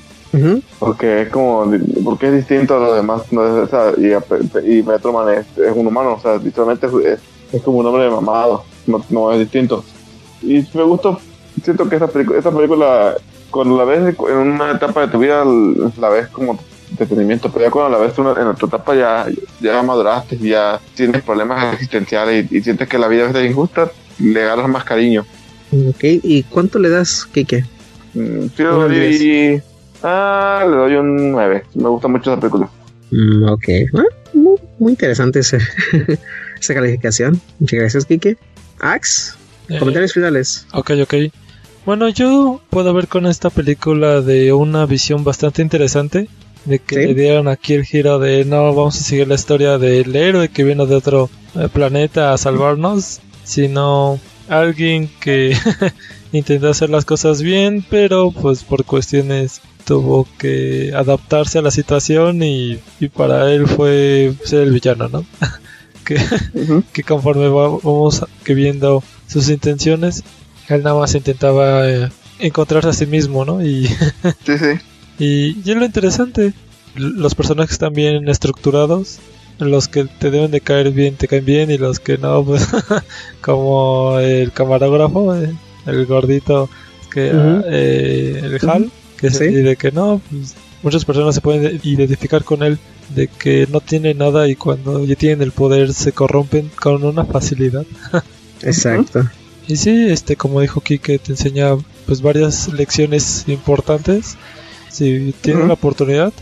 Porque es como, porque es distinto a los demás, no es, o sea, y, y Metro Man es, es un humano, o sea, literalmente es, es como un hombre mamado, no, no es distinto. Y me gustó, siento que esta, esta película, cuando la ves en una etapa de tu vida, la ves como entretenimiento, pero ya cuando la ves una- en otra etapa ya, ya maduraste ya tienes problemas existenciales y, y sientes que la vida es injusta, le agarras más cariño. Ok, ¿y cuánto le das, Kike? Mm, sí, ah, le doy un 9, me gusta mucho esa película. Mm, ok, Ah, muy, muy interesante ese, esa calificación. Muchas gracias, Kike. Ax, Eh, comentarios finales. Ok, ok. Bueno, yo puedo ver con esta película de una visión bastante interesante. De que Sí. le dieron aquí el giro de no vamos a seguir la historia del héroe que vino de otro eh, planeta a salvarnos, sino alguien que intentó hacer las cosas bien, pero pues por cuestiones tuvo que adaptarse a la situación y, y para él fue ser el villano, ¿no? que, conforme va- vamos que viendo sus intenciones, él nada más intentaba eh, encontrarse a sí mismo, ¿no? Y, Sí, sí. y, y es lo interesante, los personajes están bien estructurados, los que te deben de caer bien te caen bien y los que no, pues como el camarógrafo, eh, el gordito, que eh, el Hal, que es Sí. así de que no, pues, muchas personas se pueden identificar con él de que no tiene nada y cuando ya tienen el poder se corrompen con una facilidad. Exacto. Y sí, este como dijo Kike, te enseña pues varias lecciones importantes. Si tienes la oportunidad,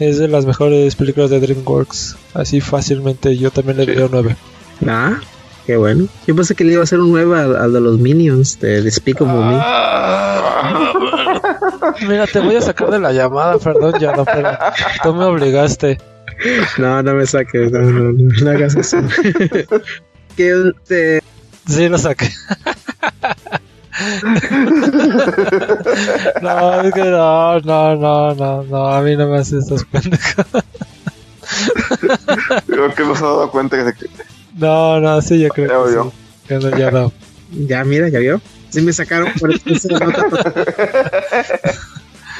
es de las mejores películas de DreamWorks. Así fácilmente yo también le Sí. doy 9. Ah, qué bueno. Yo pensé que le iba a hacer un 9 al, al de los Minions de Despicable Me. Mira, te voy a sacar de la llamada, perdón, ya no, pero tú me obligaste. No, no me saques, no, no, no, no hagas eso. que este, Sí, lo saqué. no, es que no, no, no, no, no, a mí no me haces estas pendejas. Creo que nos ha dado cuenta que se, No, no, sí, yo creo Ya que vio. sí. Que no, ya no. ya mira, ya vio. Sí me sacaron por esa nota.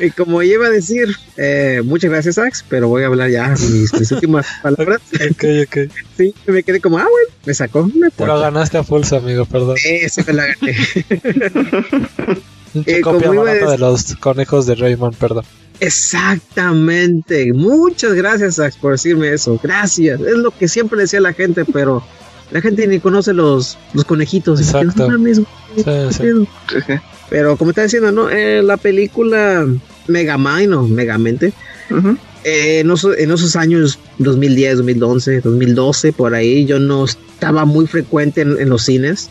Y como iba a decir, eh, muchas gracias, Ax, pero voy a hablar ya mis, mis últimas palabras. Ok, ok. Sí, me quedé como, ah, bueno, me sacó. Me Te lo ganaste a pulso, amigo, perdón. Eso me la gané. Pinche Eh, copia como iba a barata de los conejos de Raymond, perdón. Exactamente. Muchas gracias Sax, por decirme eso. Gracias. Es lo que siempre decía la gente, pero la gente ni conoce los, los conejitos. Exacto. Pero como está diciendo, ¿no? Eh, la película Megamind o Megamente, Ujú. eh, en, esos, en esos años 2010, 2011, 2012, por ahí, yo no estaba muy frecuente en, en los cines.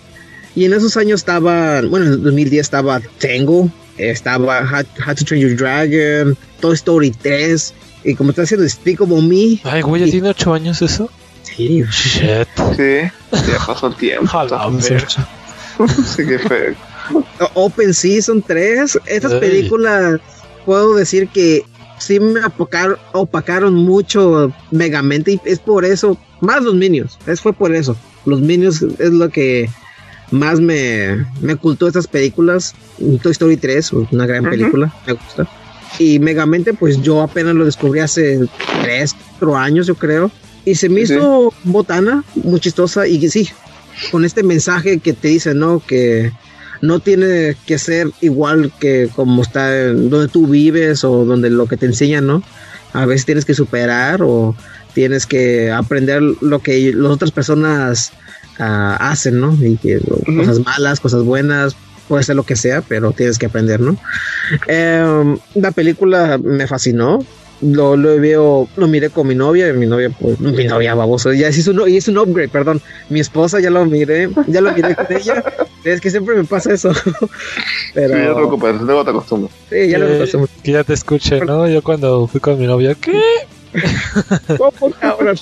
Y en esos años estaba, bueno, en 2010 estaba Tango, estaba How, How to Train Your Dragon, Toy Story 3. Y como está haciendo Despicable Me, Ay, güey, ¿ya tiene ocho años eso? sí, Shit. Sí, ya pasó el tiempo. Sí, que fue. O- Open Season 3, estas Ey. películas puedo decir que sí me opacaron, opacaron mucho Megamente y es por eso, más los Minions, es fue por eso. Los Minions es lo que más me, me ocultó estas películas. Toy Story 3, una gran película, me gusta. Y Megamente, pues yo apenas lo descubrí hace 3, 4 años, yo creo. Y se me hizo botana, muy chistosa. Y sí, con este mensaje que te dice, ¿no? Que no tiene que ser igual que como está en donde tú vives o donde lo que te enseñan, ¿no? A veces tienes que superar o tienes que aprender lo que las otras personas ah, hacen, ¿no? Y que cosas malas, cosas buenas, puede ser lo que sea, pero tienes que aprender, ¿no? Em, la película me fascinó. Lo, lo veo, lo miré con mi novia, y mi novia, pues, mi novia baboso, ya es un, y es un upgrade, perdón. Mi esposa ya lo miré, ya lo miré con ella. Es que siempre me pasa eso. Pero Sí, no te preocupes, luego te acostumbras. sí, ya lo que, acostumbro. que ya te escuché, ¿no? Yo cuando fui con mi novia, ¿qué? ¿Cómo, cabrón?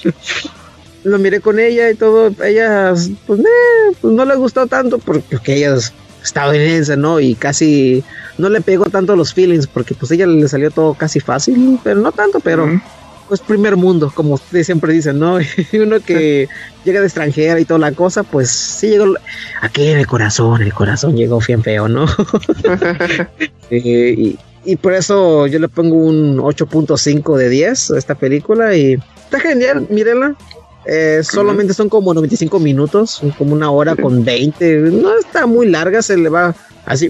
Lo miré con ella y todo. Ella, pues, eh, pues no le gustó tanto porque, porque ella es estadounidense, ¿no? Y casi no le pegó tanto los feelings porque, pues, ella le salió todo casi fácil, pero no tanto, pero. Pues primer mundo, como ustedes siempre dicen, ¿no? Y uno que llega de extranjera y toda la cosa, pues sí llegó aquí en el corazón, el corazón llegó bien feo, ¿no? Eh, y, y por eso yo le pongo un 8.5 de 10 a esta película y está genial, mírenla. Eh, solamente son como 95 minutos, como una hora con 20. No está muy larga, se le va así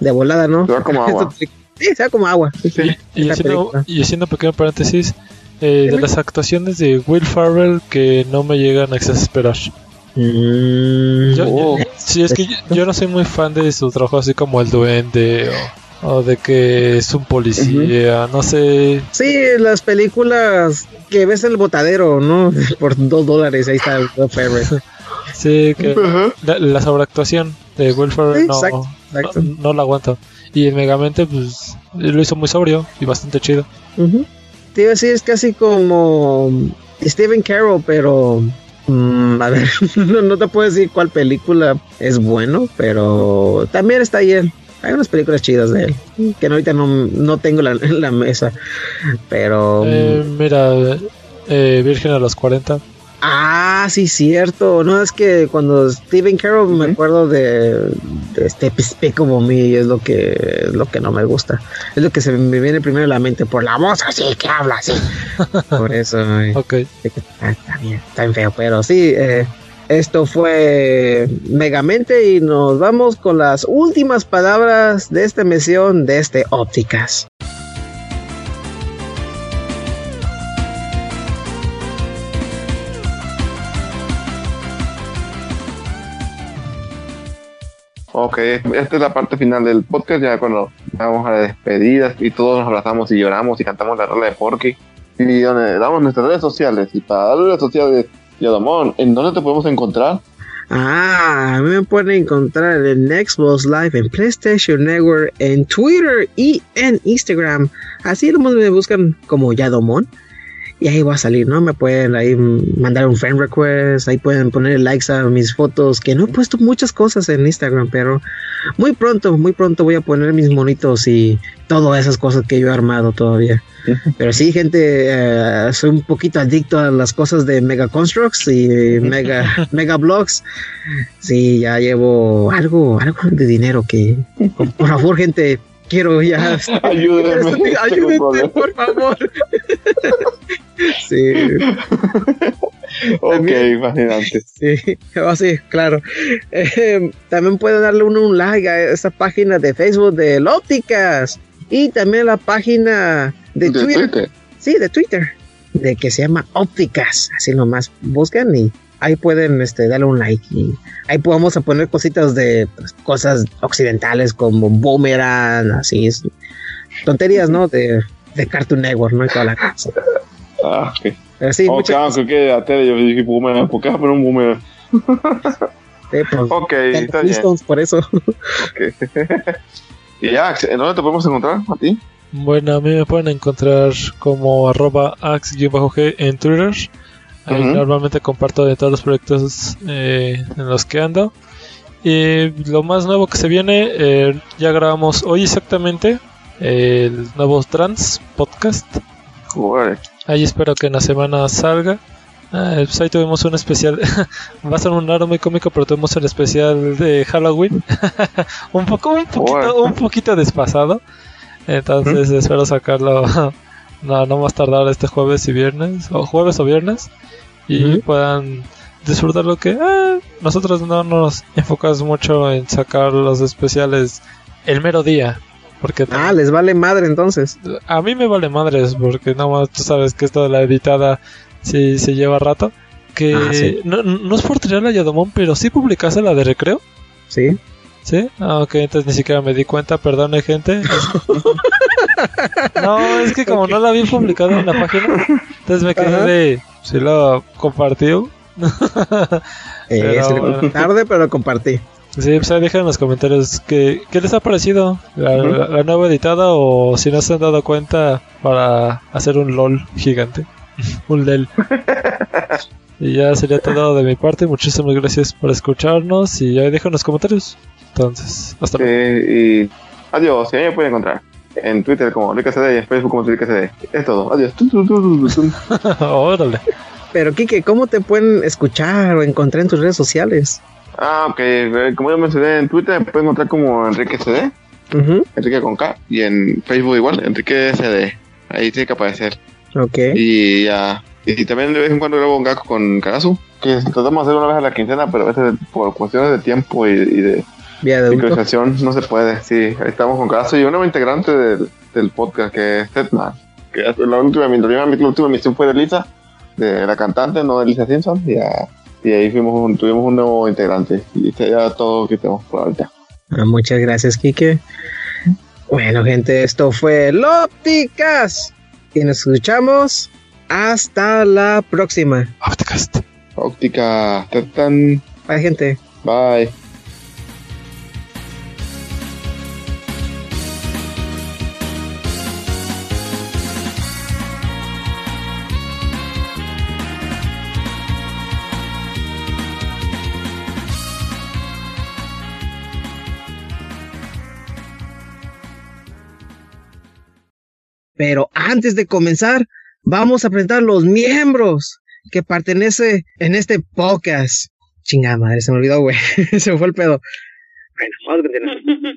de volada, ¿no? Se va como agua. Sí, se va como agua. sí. Y, haciendo, y haciendo un pequeño paréntesis, eh, de las actuaciones de Will Farrell que no me llegan a exasperar. Mm, Yo, Oh. yo- sí, es que yo, yo no soy muy fan de su trabajo así como el duende o, o de que es un policía, no sé. Sí, las películas que ves en el botadero, ¿no? Por dos dólares, ahí está Will Ferrell. Sí, que la, la sobreactuación de Will Ferrell Sí, no, exacto, exacto. no, no la aguanto. Y en Megamente, pues lo hizo muy sobrio y bastante chido. Ujú. Te iba a decir, es casi como Stephen Carroll, pero. mm, a ver, no, no te puedo decir cuál película es bueno, pero también está bien. Hay unas películas chidas de él, que ahorita no, no tengo la- en la mesa, pero... Eh, mira, eh, Virgen a los 40. Ah, sí, cierto. No, es que cuando Stephen Carroll me acuerdo de, de este Despicable Me, y es lo que, es lo que no me gusta. Es lo que se me viene primero a la mente por la voz así que habla así. por eso, ay, Ok. está, está bien, está bien feo, pero sí, eh, esto fue Megamente y nos vamos con las últimas palabras de esta emisión de este Ópticas. Ok, esta es la parte final del podcast, ya cuando vamos a las despedidas y todos nos abrazamos y lloramos y cantamos la rola de Porky. Y damos nuestras redes sociales. Y para las redes sociales, Yadomón, ¿en dónde te podemos encontrar? Ah, a mí me pueden encontrar en Xbox Live, en PlayStation Network, en Twitter y en Instagram. Así nomás me buscan como Yadomon. Y ahí va a salir, ¿no? Me pueden ahí mandar un friend request, ahí pueden poner likes a mis fotos, que no he puesto muchas cosas en Instagram, pero muy pronto, muy pronto voy a poner mis monitos y todas esas cosas que yo he armado todavía. Pero sí, gente, eh, soy un poquito adicto a las cosas de Mega Constructs y Mega, mega Blogs. Sí, ya llevo algo, algo de dinero que, por favor, gente, quiero ya. Ayúdenme. Ayúdenme, por favor. Sí. ok, También- fascinante. Sí, oh, sí, claro. Eh, también pueden darle uno un like a esta página de Facebook de Lópticas y también la página de, De Twitter. Twitter. Sí, de Twitter, de que se llama Ópticas. Así nomás buscan y ahí pueden este, darle un like. Y ahí podemos a poner cositas de pues, cosas occidentales como Boomerang, así es. Tonterías, ¿no? De, de Cartoon Network, ¿no? Y toda la cosa. Ah, ok. Pero sí, ok, muchas ah, creo que a tele yo dije boomerang. ¿Por qué poner un boomerang? eh, pues, Ok, está bien. Flintstones, por eso. Ok. y ya, ¿en dónde te podemos encontrar a ti? Bueno, a mí me pueden encontrar como arroba ax-g en Twitter. Ahí normalmente comparto de todos los proyectos eh, en los que ando. Y lo más nuevo que se viene, eh, ya grabamos hoy exactamente el nuevo Trans podcast. Órale. Ahí espero que en la semana salga. Ah, pues ahí tuvimos un especial. Va a ser un lado muy cómico, pero tuvimos el especial de Halloween. un poco, un poquito, un poquito desfasado. Entonces espero sacarlo. no, no más tardar este jueves y viernes, o jueves o viernes, y puedan disfrutar lo que ah, nosotros no nos enfocamos mucho en sacar los especiales el mero día. Porque Ah, les vale madre entonces. a mí me vale madres porque nada más tú sabes que esto de la editada sí se lleva rato. Que Ah, sí. no, no es por tirar a Yadomón, pero sí publicaste la de recreo. Sí. ¿Sí? Ah, ok, entonces ni siquiera me di cuenta, perdone gente. no, es que como no la había publicado en la página, entonces me quedé Ajá. de... Sí lo compartió. Eh, Pero bueno. tarde, pero compartí. Sí, pues ahí dejen en los comentarios que, qué les ha parecido la, Ujú. la- la nueva editada o si no se han dado cuenta para hacer un LOL gigante. un LEL. y ya sería todo de mi parte. Muchísimas gracias por escucharnos y ahí dejen los comentarios. Entonces, hasta luego. Y adiós, y ahí me pueden encontrar. En Twitter como LicaCD y en Facebook como LicaCD. Es todo. Adiós. Órale. Pero, Kike, ¿cómo te pueden escuchar o encontrar en tus redes sociales? Ah, ok. eh, Como yo mencioné en Twitter, me pueden encontrar como Enrique CD, Ujú, Enrique con K. Y en Facebook igual, Enrique CD. Ahí tiene que aparecer. Ok. Y ya. Y también de vez en cuando grabo un gaco con Karasu. Que tratamos de hacer una vez a la quincena, pero a veces por cuestiones de tiempo y, y de sincronización no se puede. Sí, ahí estamos con Karasu y un nuevo integrante del, del podcast que es Setman. Que la última, la última, la última emisión fue de Lisa, de la cantante, no de Lisa Simpson. Y, ya- y ahí fuimos un- tuvimos un nuevo integrante. Y este ya todo lo que tenemos por ahorita. Ah, muchas gracias, Kike. Bueno, gente, esto fue Lópticas. Y nos escuchamos. Hasta la próxima. Podcast. Óptica, tan, tan, Bye, gente. bye. Pero antes de comenzar, vamos a presentar los miembros que pertenece en este podcast. Chingada madre, se me olvidó, güey. se me fue el pedo. Bueno, vamos a continuar.